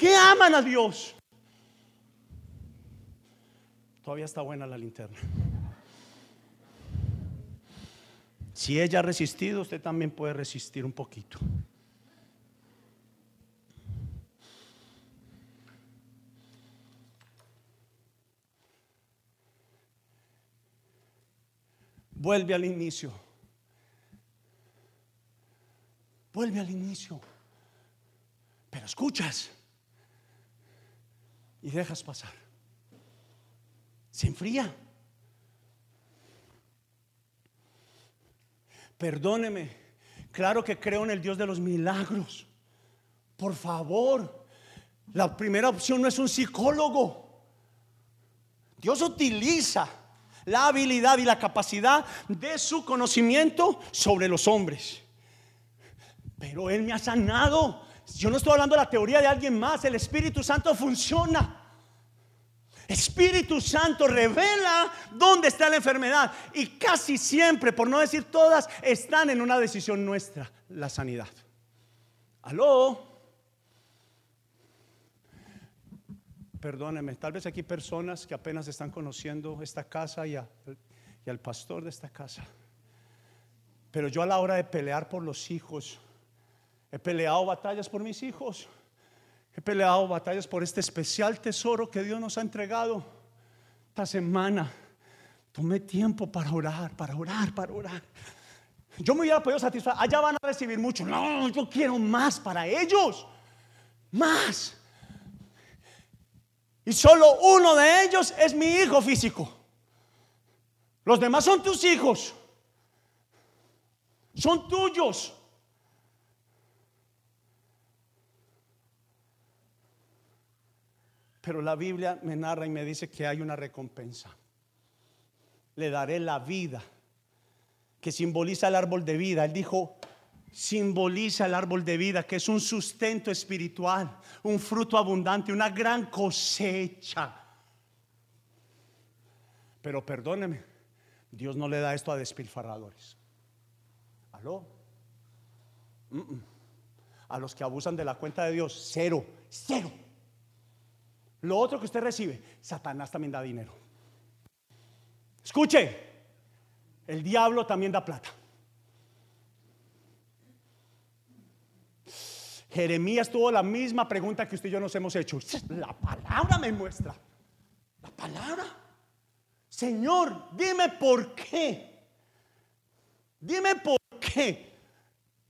S2: Que aman a Dios. Todavía está buena la linterna. Si ella ha resistido, usted también puede resistir un poquito. Vuelve al inicio. Vuelve al inicio. Pero escuchas y dejas pasar. Se enfría. Perdóneme. Claro que creo en el Dios de los milagros. Por favor. La primera opción no es un psicólogo. Dios utiliza la habilidad y la capacidad de su conocimiento sobre los hombres. Pero Él me ha sanado. Yo no estoy hablando de la teoría de alguien más. El Espíritu Santo funciona. Espíritu Santo revela dónde está la enfermedad. Y casi siempre, por no decir todas, están en una decisión nuestra, la sanidad. Aló. Perdóneme, tal vez aquí personas que apenas están conociendo esta casa y, y al pastor de esta casa. Pero yo a la hora de pelear por los hijos, he peleado batallas por mis hijos. He peleado batallas por este especial tesoro que Dios nos ha entregado. Esta semana tomé tiempo para orar, para orar, para orar. Yo me hubiera podido satisfacer. Allá van a recibir mucho. No, yo quiero más para ellos. Más. Y solo uno de ellos es mi hijo físico. Los demás son tus hijos. Son tuyos. Pero la Biblia me narra y me dice que hay una recompensa. Le daré la vida, que simboliza el árbol de vida. Él dijo, simboliza el árbol de vida, que es un sustento espiritual, un fruto abundante, una gran cosecha. Pero perdóneme, Dios no le da esto a despilfarradores. ¿Aló? A los que abusan de la cuenta de Dios, cero, cero. Lo otro que usted recibe, Satanás también da dinero. Escuche, el diablo también da plata. Jeremías tuvo la misma pregunta que usted y yo nos hemos hecho. La palabra me muestra. La palabra. Señor, dime por qué. Dime por qué.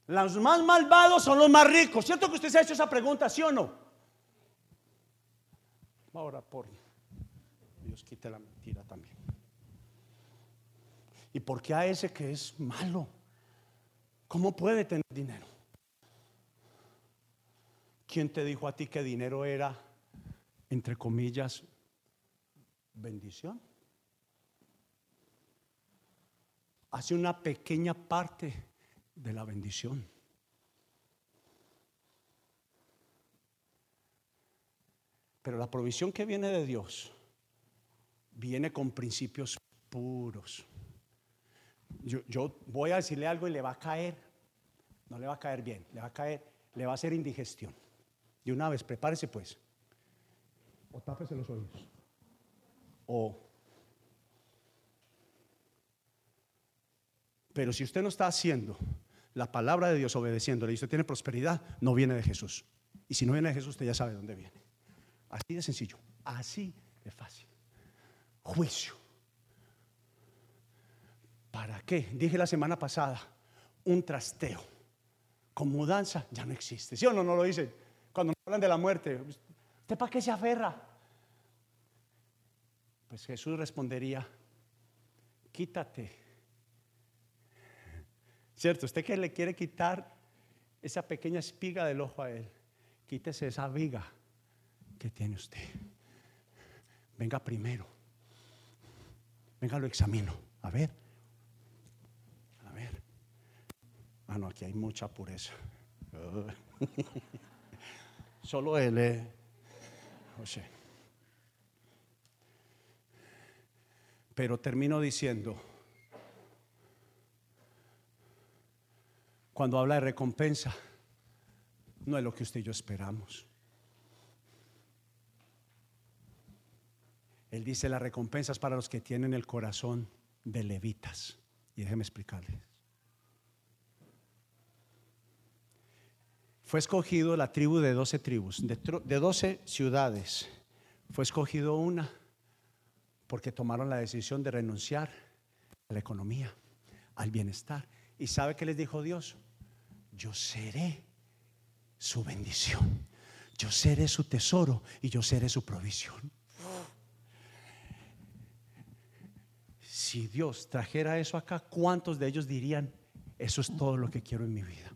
S2: Los más malvados son los más ricos. ¿Cierto que usted se ha hecho esa pregunta, sí o no? Ahora por Dios quite la mentira también. ¿Y por qué a ese que es malo? ¿Cómo puede tener dinero? ¿Quién te dijo a ti que dinero era, entre comillas, bendición? Hace una pequeña parte de la bendición. Pero la provisión que viene de Dios viene con principios puros. Yo, voy a decirle algo y le va a caer, no le va a caer bien, le va a caer, le va a hacer indigestión. De una vez, prepárese pues. O tápese los oídos. O. Pero si usted no está haciendo la palabra de Dios obedeciéndole y usted tiene prosperidad, no viene de Jesús. Y si no viene de Jesús, usted ya sabe dónde viene. Así de sencillo, así de fácil. Juicio. ¿Para qué? Dije la semana pasada, un trasteo. Con mudanza ya no existe. ¿Sí o no? No lo dicen. Cuando hablan de la muerte, ¿usted para qué se aferra? Pues Jesús respondería, quítate. ¿Cierto? Usted que le quiere quitar esa pequeña espiga del ojo a él, quítese esa viga ¿Qué tiene usted? Venga primero. Venga, lo examino. A ver. A ver. Ah, no, aquí hay mucha pureza. Solo él, eh. José. Pero termino diciendo, cuando habla de recompensa, no es lo que usted y yo esperamos. Él dice las recompensas para los que tienen el corazón de levitas. Y déjeme explicarles. Fue escogido la tribu de doce tribus, de doce ciudades. Fue escogido una porque tomaron la decisión de renunciar a la economía, al bienestar. ¿Y sabe qué les dijo Dios? Yo seré su bendición, yo seré su tesoro y yo seré su provisión. Si Dios trajera eso acá, ¿cuántos de ellos dirían, eso es todo lo que quiero en mi vida?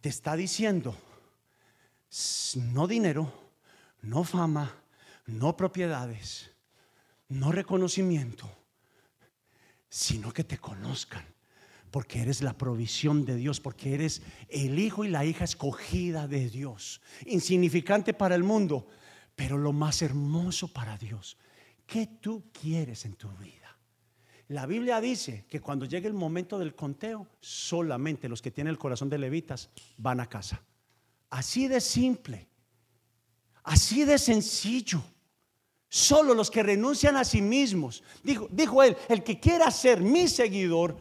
S2: Te está diciendo, no dinero, no fama, no propiedades, no reconocimiento, sino que te conozcan, porque eres la provisión de Dios, porque eres el hijo y la hija escogida de Dios, insignificante para el mundo, pero lo más hermoso para Dios. ¿Qué tú quieres en tu vida? La Biblia dice que cuando llegue el momento del conteo, solamente los que tienen el corazón de levitas van a casa. Así de simple, así de sencillo. Solo los que renuncian a sí mismos. Dijo, dijo él, el que quiera ser mi seguidor,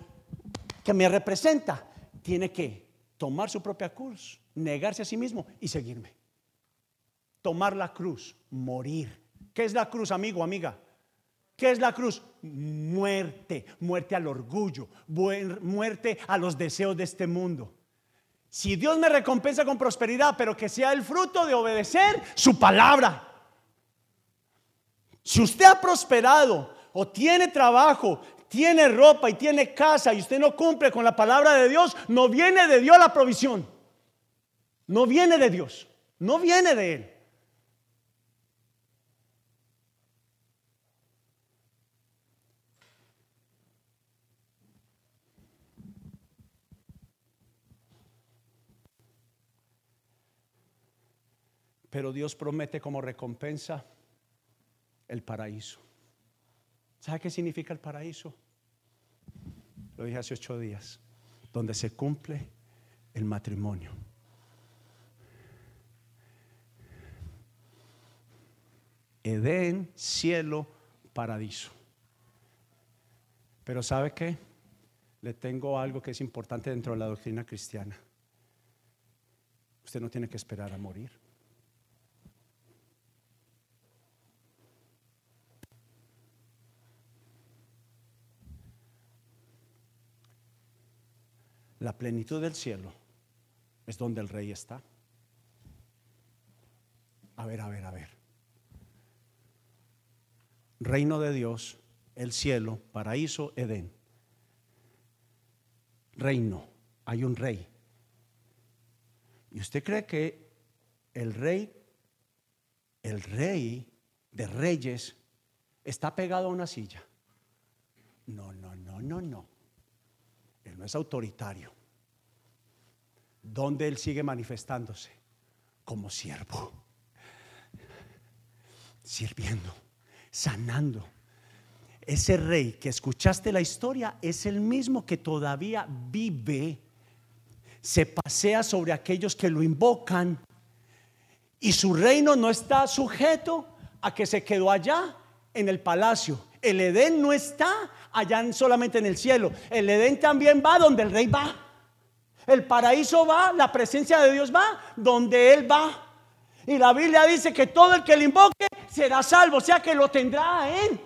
S2: que me representa, tiene que tomar su propia cruz, negarse a sí mismo y seguirme. Tomar la cruz, morir ¿Qué es la cruz, amigo, amiga? ¿Qué es la cruz? Muerte, muerte al orgullo, muerte a los deseos de este mundo. Si Dios me recompensa con prosperidad, pero que sea el fruto de obedecer su palabra. Si usted ha prosperado o tiene trabajo, tiene ropa y tiene casa y usted no cumple con la palabra de Dios, no viene de Dios la provisión. No viene de Dios, no viene de Él. Pero Dios promete como recompensa el paraíso. ¿Sabe qué significa el paraíso? Lo dije hace ocho días, donde se cumple el matrimonio. Edén, cielo, paraíso. Pero ¿sabe qué? Le tengo algo que es importante dentro de la doctrina cristiana. Usted no tiene que esperar a morir. La plenitud del cielo es donde el rey está. A ver, a ver, a ver. Reino de Dios, el cielo, paraíso, Edén. Reino, hay un rey. ¿Y usted cree que el rey, el rey de reyes, está pegado a una silla? No, no, no, no, no. No es autoritario. ¿Dónde Él sigue manifestándose? Como siervo. Sirviendo, sanando. Ese rey que escuchaste la historia es el mismo que todavía vive, se pasea sobre aquellos que lo invocan y su reino no está sujeto a que se quedó allá en el palacio. El Edén no está allá solamente en el cielo. El Edén también va donde el rey va. El paraíso va, la presencia de Dios va donde Él va. Y la Biblia dice que todo el que le invoque será salvo, o sea que lo tendrá a Él.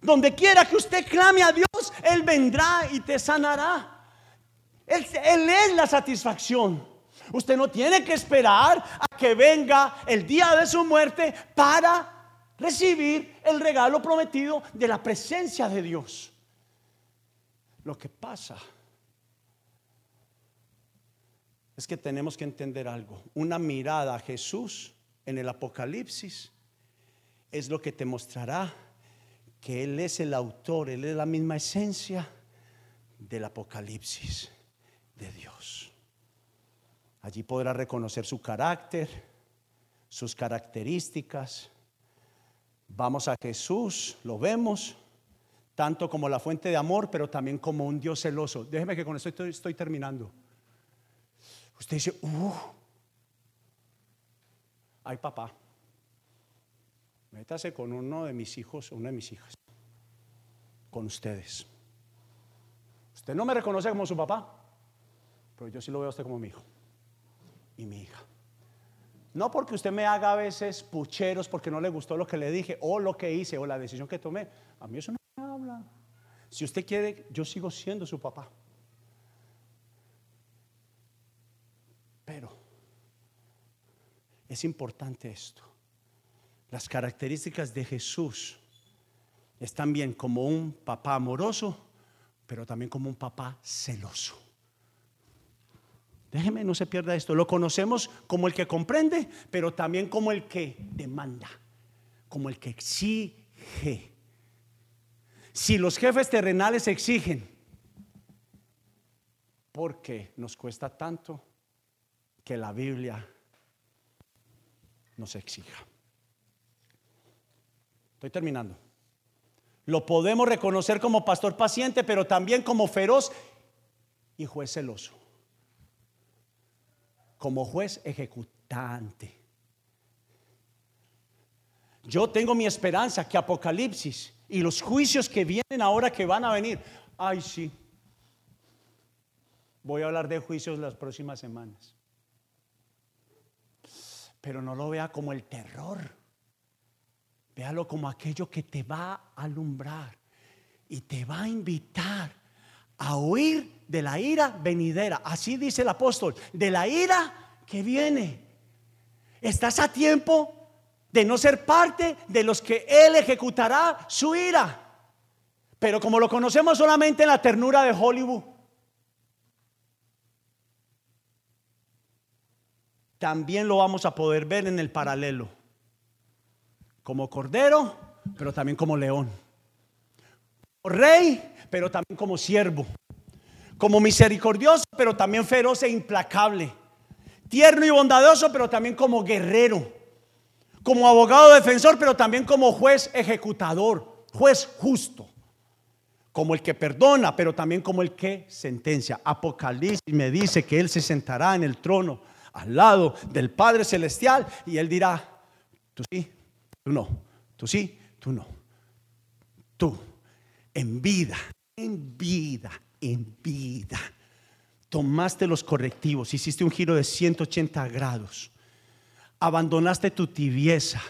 S2: Donde quiera que usted clame a Dios, Él vendrá y te sanará. Él, él es la satisfacción. Usted no tiene que esperar a que venga el día de su muerte para recibir el regalo prometido de la presencia de Dios. Lo que pasa es que tenemos que entender algo. Una mirada a Jesús en el Apocalipsis es lo que te mostrará que Él es el autor, Él es la misma esencia del Apocalipsis de Dios. Allí podrás reconocer su carácter, sus características, Vamos a Jesús, lo vemos, tanto como la fuente de amor, pero también como un Dios celoso. Déjeme que con esto estoy, terminando. Usted dice, uh, ay papá, métase con uno de mis hijos o una de mis hijas, con ustedes. Usted no me reconoce como su papá, pero yo sí lo veo a usted como mi hijo y mi hija. No porque usted me haga a veces pucheros porque no le gustó lo que le dije o lo que hice o la decisión que tomé. A mí eso no me habla. Si usted quiere, yo sigo siendo su papá. Pero es importante esto. Las características de Jesús están bien como un papá amoroso, pero también como un papá celoso. Déjeme, no se pierda esto. Lo conocemos como el que comprende, pero también como el que demanda, como el que exige. Si los jefes terrenales exigen, ¿por qué nos cuesta tanto que la Biblia nos exija? Estoy terminando. Lo podemos reconocer como pastor paciente, pero también como feroz y juez celoso como juez ejecutante. Yo tengo mi esperanza que Apocalipsis y los juicios que vienen ahora que van a venir, ay sí, voy a hablar de juicios las próximas semanas. Pero no lo vea como el terror, véalo como aquello que te va a alumbrar y te va a invitar a huir de la ira venidera. Así dice el apóstol, de la ira que viene. Estás a tiempo de no ser parte de los que Él ejecutará su ira. Pero como lo conocemos solamente en la ternura de Hollywood, también lo vamos a poder ver en el paralelo. Como cordero, pero también como león. Rey, pero también como siervo como misericordioso, pero también feroz e implacable, tierno y bondadoso, pero también como guerrero, como abogado defensor, pero también como juez ejecutador, juez justo, como el que perdona, pero también como el que sentencia. Apocalipsis me dice que Él se sentará en el trono al lado del Padre Celestial y Él dirá, tú sí, tú no, tú sí, tú no, tú en vida, en vida en vida. Tomaste los correctivos, hiciste un giro de 180 grados, abandonaste tu tibieza,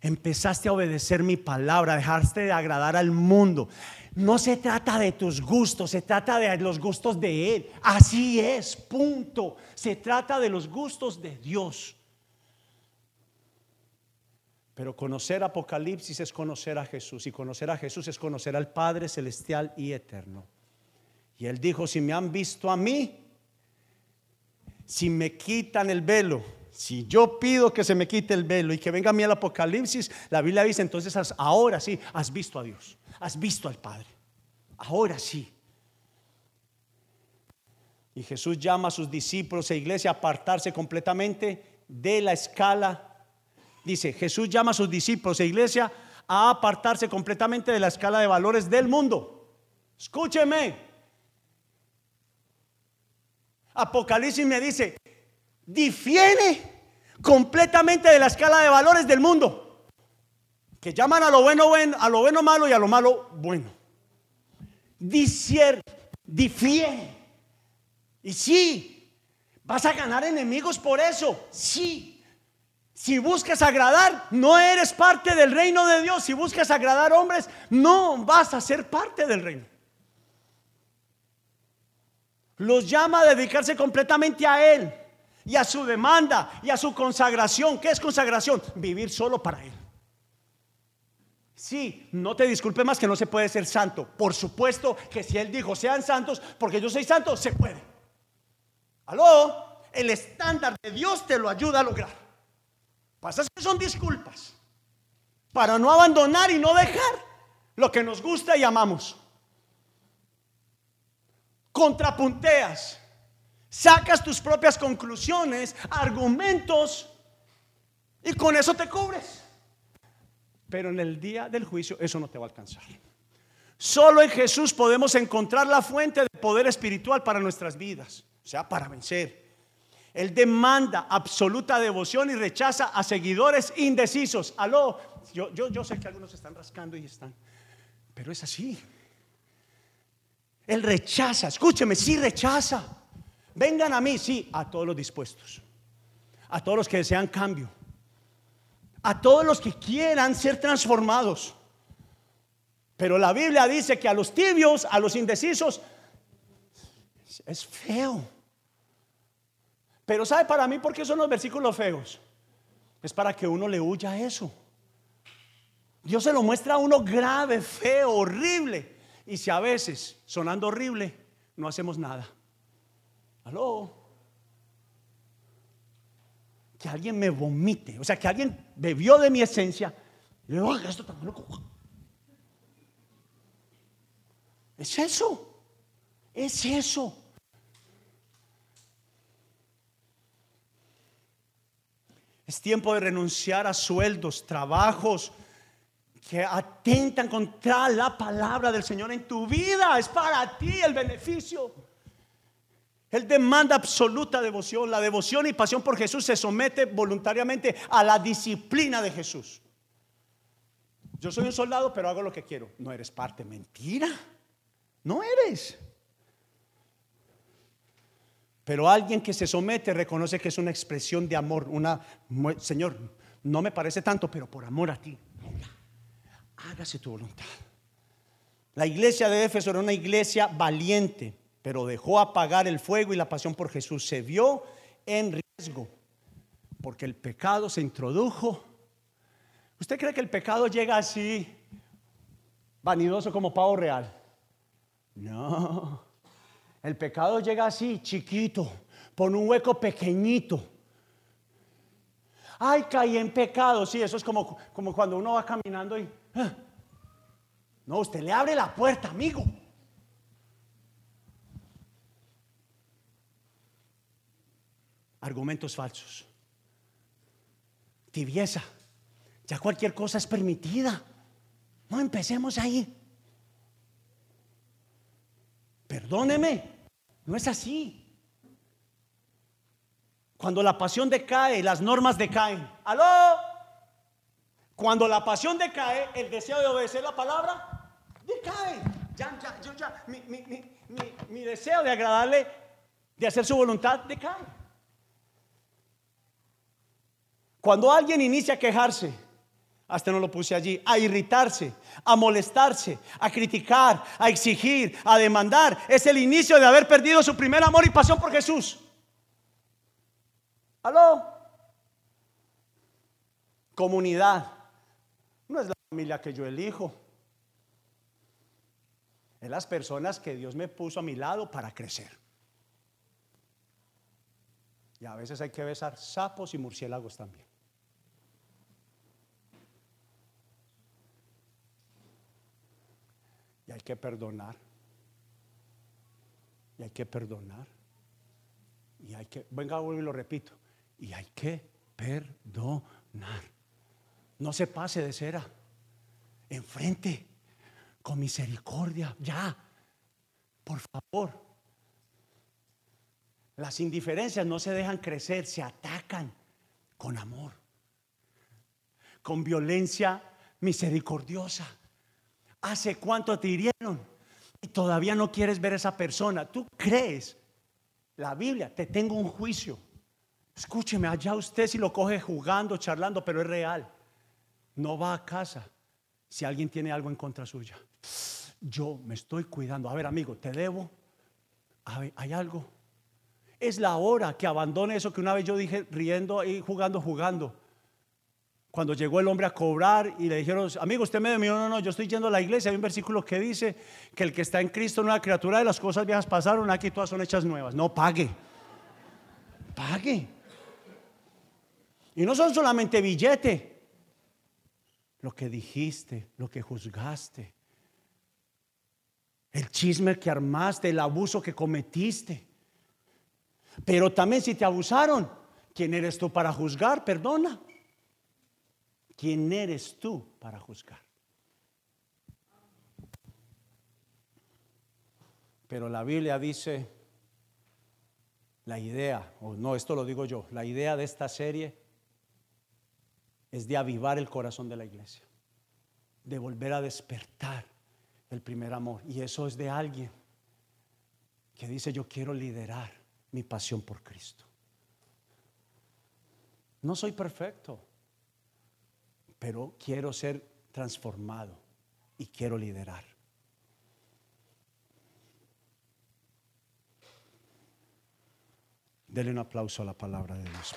S2: empezaste a obedecer mi palabra, dejaste de agradar al mundo. No se trata de tus gustos, se trata de los gustos de Él. Así es, punto. Se trata de los gustos de Dios. Pero conocer Apocalipsis es conocer a Jesús y conocer a Jesús es conocer al Padre Celestial y Eterno. Y él dijo, si me han visto a mí, si me quitan el velo, si yo pido que se me quite el velo y que venga a mí el Apocalipsis, la Biblia dice, entonces ahora sí, has visto a Dios, has visto al Padre. Ahora sí. Y Jesús llama a sus discípulos e iglesia a apartarse completamente de la escala. Dice, Jesús llama a sus discípulos e iglesia a apartarse completamente de la escala de valores del mundo. Escúcheme, Apocalipsis me dice, difiere completamente de la escala de valores del mundo, que llaman a lo bueno, bueno a lo bueno malo y a lo malo bueno. Dicier, difiere. Y sí, vas a ganar enemigos por eso, sí. Si buscas agradar, no eres parte del reino de Dios. Si buscas agradar hombres, no vas a ser parte del reino los llama a dedicarse completamente a Él y a su demanda y a su consagración. ¿Qué es consagración? Vivir solo para Él. Sí, no te disculpe más que no se puede ser santo. Por supuesto que si Él dijo sean santos, porque yo soy santo, se puede. Aló, el estándar de Dios te lo ayuda a lograr. Pasa que son disculpas para no abandonar y no dejar lo que nos gusta y amamos contrapunteas, sacas tus propias conclusiones, argumentos, y con eso te cubres. Pero en el día del juicio eso no te va a alcanzar. Solo en Jesús podemos encontrar la fuente de poder espiritual para nuestras vidas, o sea, para vencer. Él demanda absoluta devoción y rechaza a seguidores indecisos. Aló, yo, yo, yo sé que algunos están rascando y están, pero es así. Él rechaza, escúcheme, sí rechaza. Vengan a mí, sí, a todos los dispuestos, a todos los que desean cambio, a todos los que quieran ser transformados. Pero la Biblia dice que a los tibios, a los indecisos, es feo. Pero ¿sabe para mí por qué son los versículos feos? Es para que uno le huya a eso. Dios se lo muestra a uno grave, feo, horrible. Y si a veces, sonando horrible, no hacemos nada. Aló. Que alguien me vomite. O sea, que alguien bebió de mi esencia. Y le esto tan loco. Es eso. Es eso. Es tiempo de renunciar a sueldos, trabajos que atentan contra la palabra del Señor en tu vida. Es para ti el beneficio. Él demanda absoluta devoción. La devoción y pasión por Jesús se somete voluntariamente a la disciplina de Jesús. Yo soy un soldado, pero hago lo que quiero. No eres parte. Mentira. No eres. Pero alguien que se somete reconoce que es una expresión de amor. Una, Señor, no me parece tanto, pero por amor a ti. Hágase tu voluntad. La iglesia de Éfeso era una iglesia valiente pero dejó apagar el fuego y la pasión por Jesús. Se vio en riesgo porque el pecado se introdujo. ¿Usted cree que el pecado llega así, vanidoso como pavo real? No. El pecado llega así, chiquito, por un hueco pequeñito. Ay, caí en pecado. Sí, eso es como, como cuando uno va caminando y... Ah". No, usted le abre la puerta, amigo. argumentos falsos, tibieza. Ya cualquier cosa es permitida. No empecemos ahí. Perdóneme, no es así. Cuando la pasión decae, las normas decaen. ¿Aló? Cuando la pasión decae, el deseo de obedecer la palabra decae. Ya, ya, yo ya, mi, mi deseo de agradarle, de hacer su voluntad decae. Cuando alguien inicia a quejarse, hasta no lo puse allí, a irritarse, a molestarse, a criticar, a exigir, a demandar, es el inicio de haber perdido su primer amor y pasión por Jesús. ¿Aló? Comunidad. No es la familia que yo elijo. Es las personas que Dios me puso a mi lado para crecer. Y a veces hay que besar sapos y murciélagos también. Y hay que perdonar. Y hay que perdonar. Y hay que, venga, vuelvo y lo repito. Y hay que perdonar. No se pase de cera. Enfrente, con misericordia, ya. Por favor. Las indiferencias no se dejan crecer, se atacan con amor, con violencia misericordiosa. ¿Hace cuánto te hirieron? Y todavía no quieres ver a esa persona. Tú crees. La Biblia, te tengo un juicio. Escúcheme, allá usted si lo coge jugando, charlando, pero es real. No va a casa si alguien tiene algo en contra suya. Yo me estoy cuidando. A ver, amigo, te debo. ¿Hay algo? Es la hora que abandone eso que una vez yo dije riendo y jugando, jugando. Cuando llegó el hombre a cobrar y le dijeron, amigo, usted me debió, no, no, yo estoy yendo a la iglesia. Hay un versículo que dice que el que está en Cristo, una criatura de las cosas viejas pasaron, aquí todas son hechas nuevas. No, pague. Pague. Y no son solamente billete. Lo que dijiste, lo que juzgaste, el chisme que armaste, el abuso que cometiste. Pero también si te abusaron, ¿quién eres tú para juzgar? Perdona. ¿Quién eres tú para juzgar? Pero la Biblia dice, la idea, o no, esto lo digo yo, la idea de esta serie es de avivar el corazón de la iglesia, de volver a despertar el primer amor. Y eso es de alguien que dice, yo quiero liderar mi pasión por Cristo. No soy perfecto, pero quiero ser transformado y quiero liderar. Dele un aplauso a la palabra de Dios.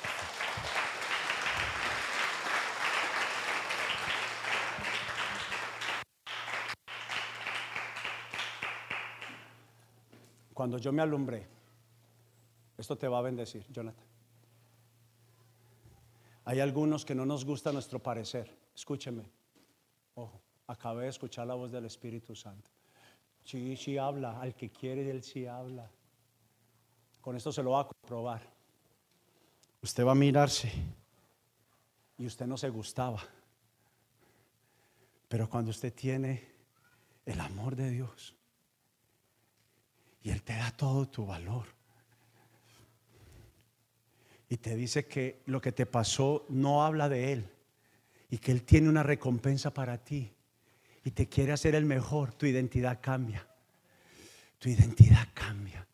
S2: Cuando yo me alumbré, esto te va a bendecir, Jonathan. Hay algunos que no nos gusta nuestro parecer. Escúcheme. Ojo, acabé de escuchar la voz del Espíritu Santo. Sí, sí habla. Al que quiere, él sí habla. Con esto se lo va a comprobar. Usted va a mirarse y usted no se gustaba. Pero cuando usted tiene el amor de Dios y Él te da todo tu valor y te dice que lo que te pasó no habla de Él y que Él tiene una recompensa para ti y te quiere hacer el mejor, tu identidad cambia. Tu identidad cambia.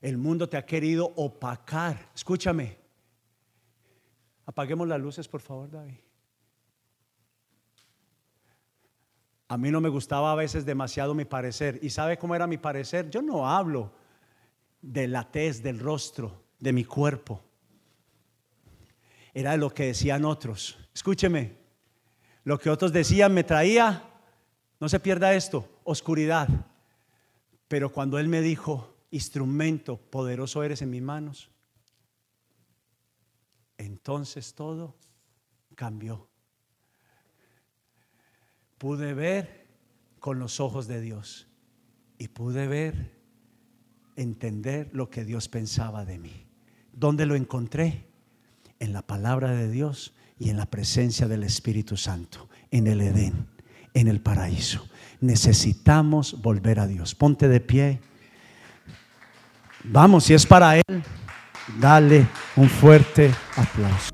S2: El mundo te ha querido opacar. Escúchame. Apaguemos las luces, por favor, David. A mí no me gustaba a veces demasiado mi parecer. ¿Y sabe cómo era mi parecer? Yo no hablo de la tez, del rostro, de mi cuerpo. Era lo que decían otros. Escúcheme. Lo que otros decían me traía, no se pierda esto, oscuridad. Pero cuando Él me dijo, instrumento poderoso eres en mis manos, entonces todo cambió. Pude ver con los ojos de Dios y pude ver, entender lo que Dios pensaba de mí. ¿Dónde lo encontré? En la palabra de Dios y en la presencia del Espíritu Santo, en el Edén, en el paraíso. Necesitamos volver a Dios. Ponte de pie. Vamos, si es para Él, dale un fuerte aplauso.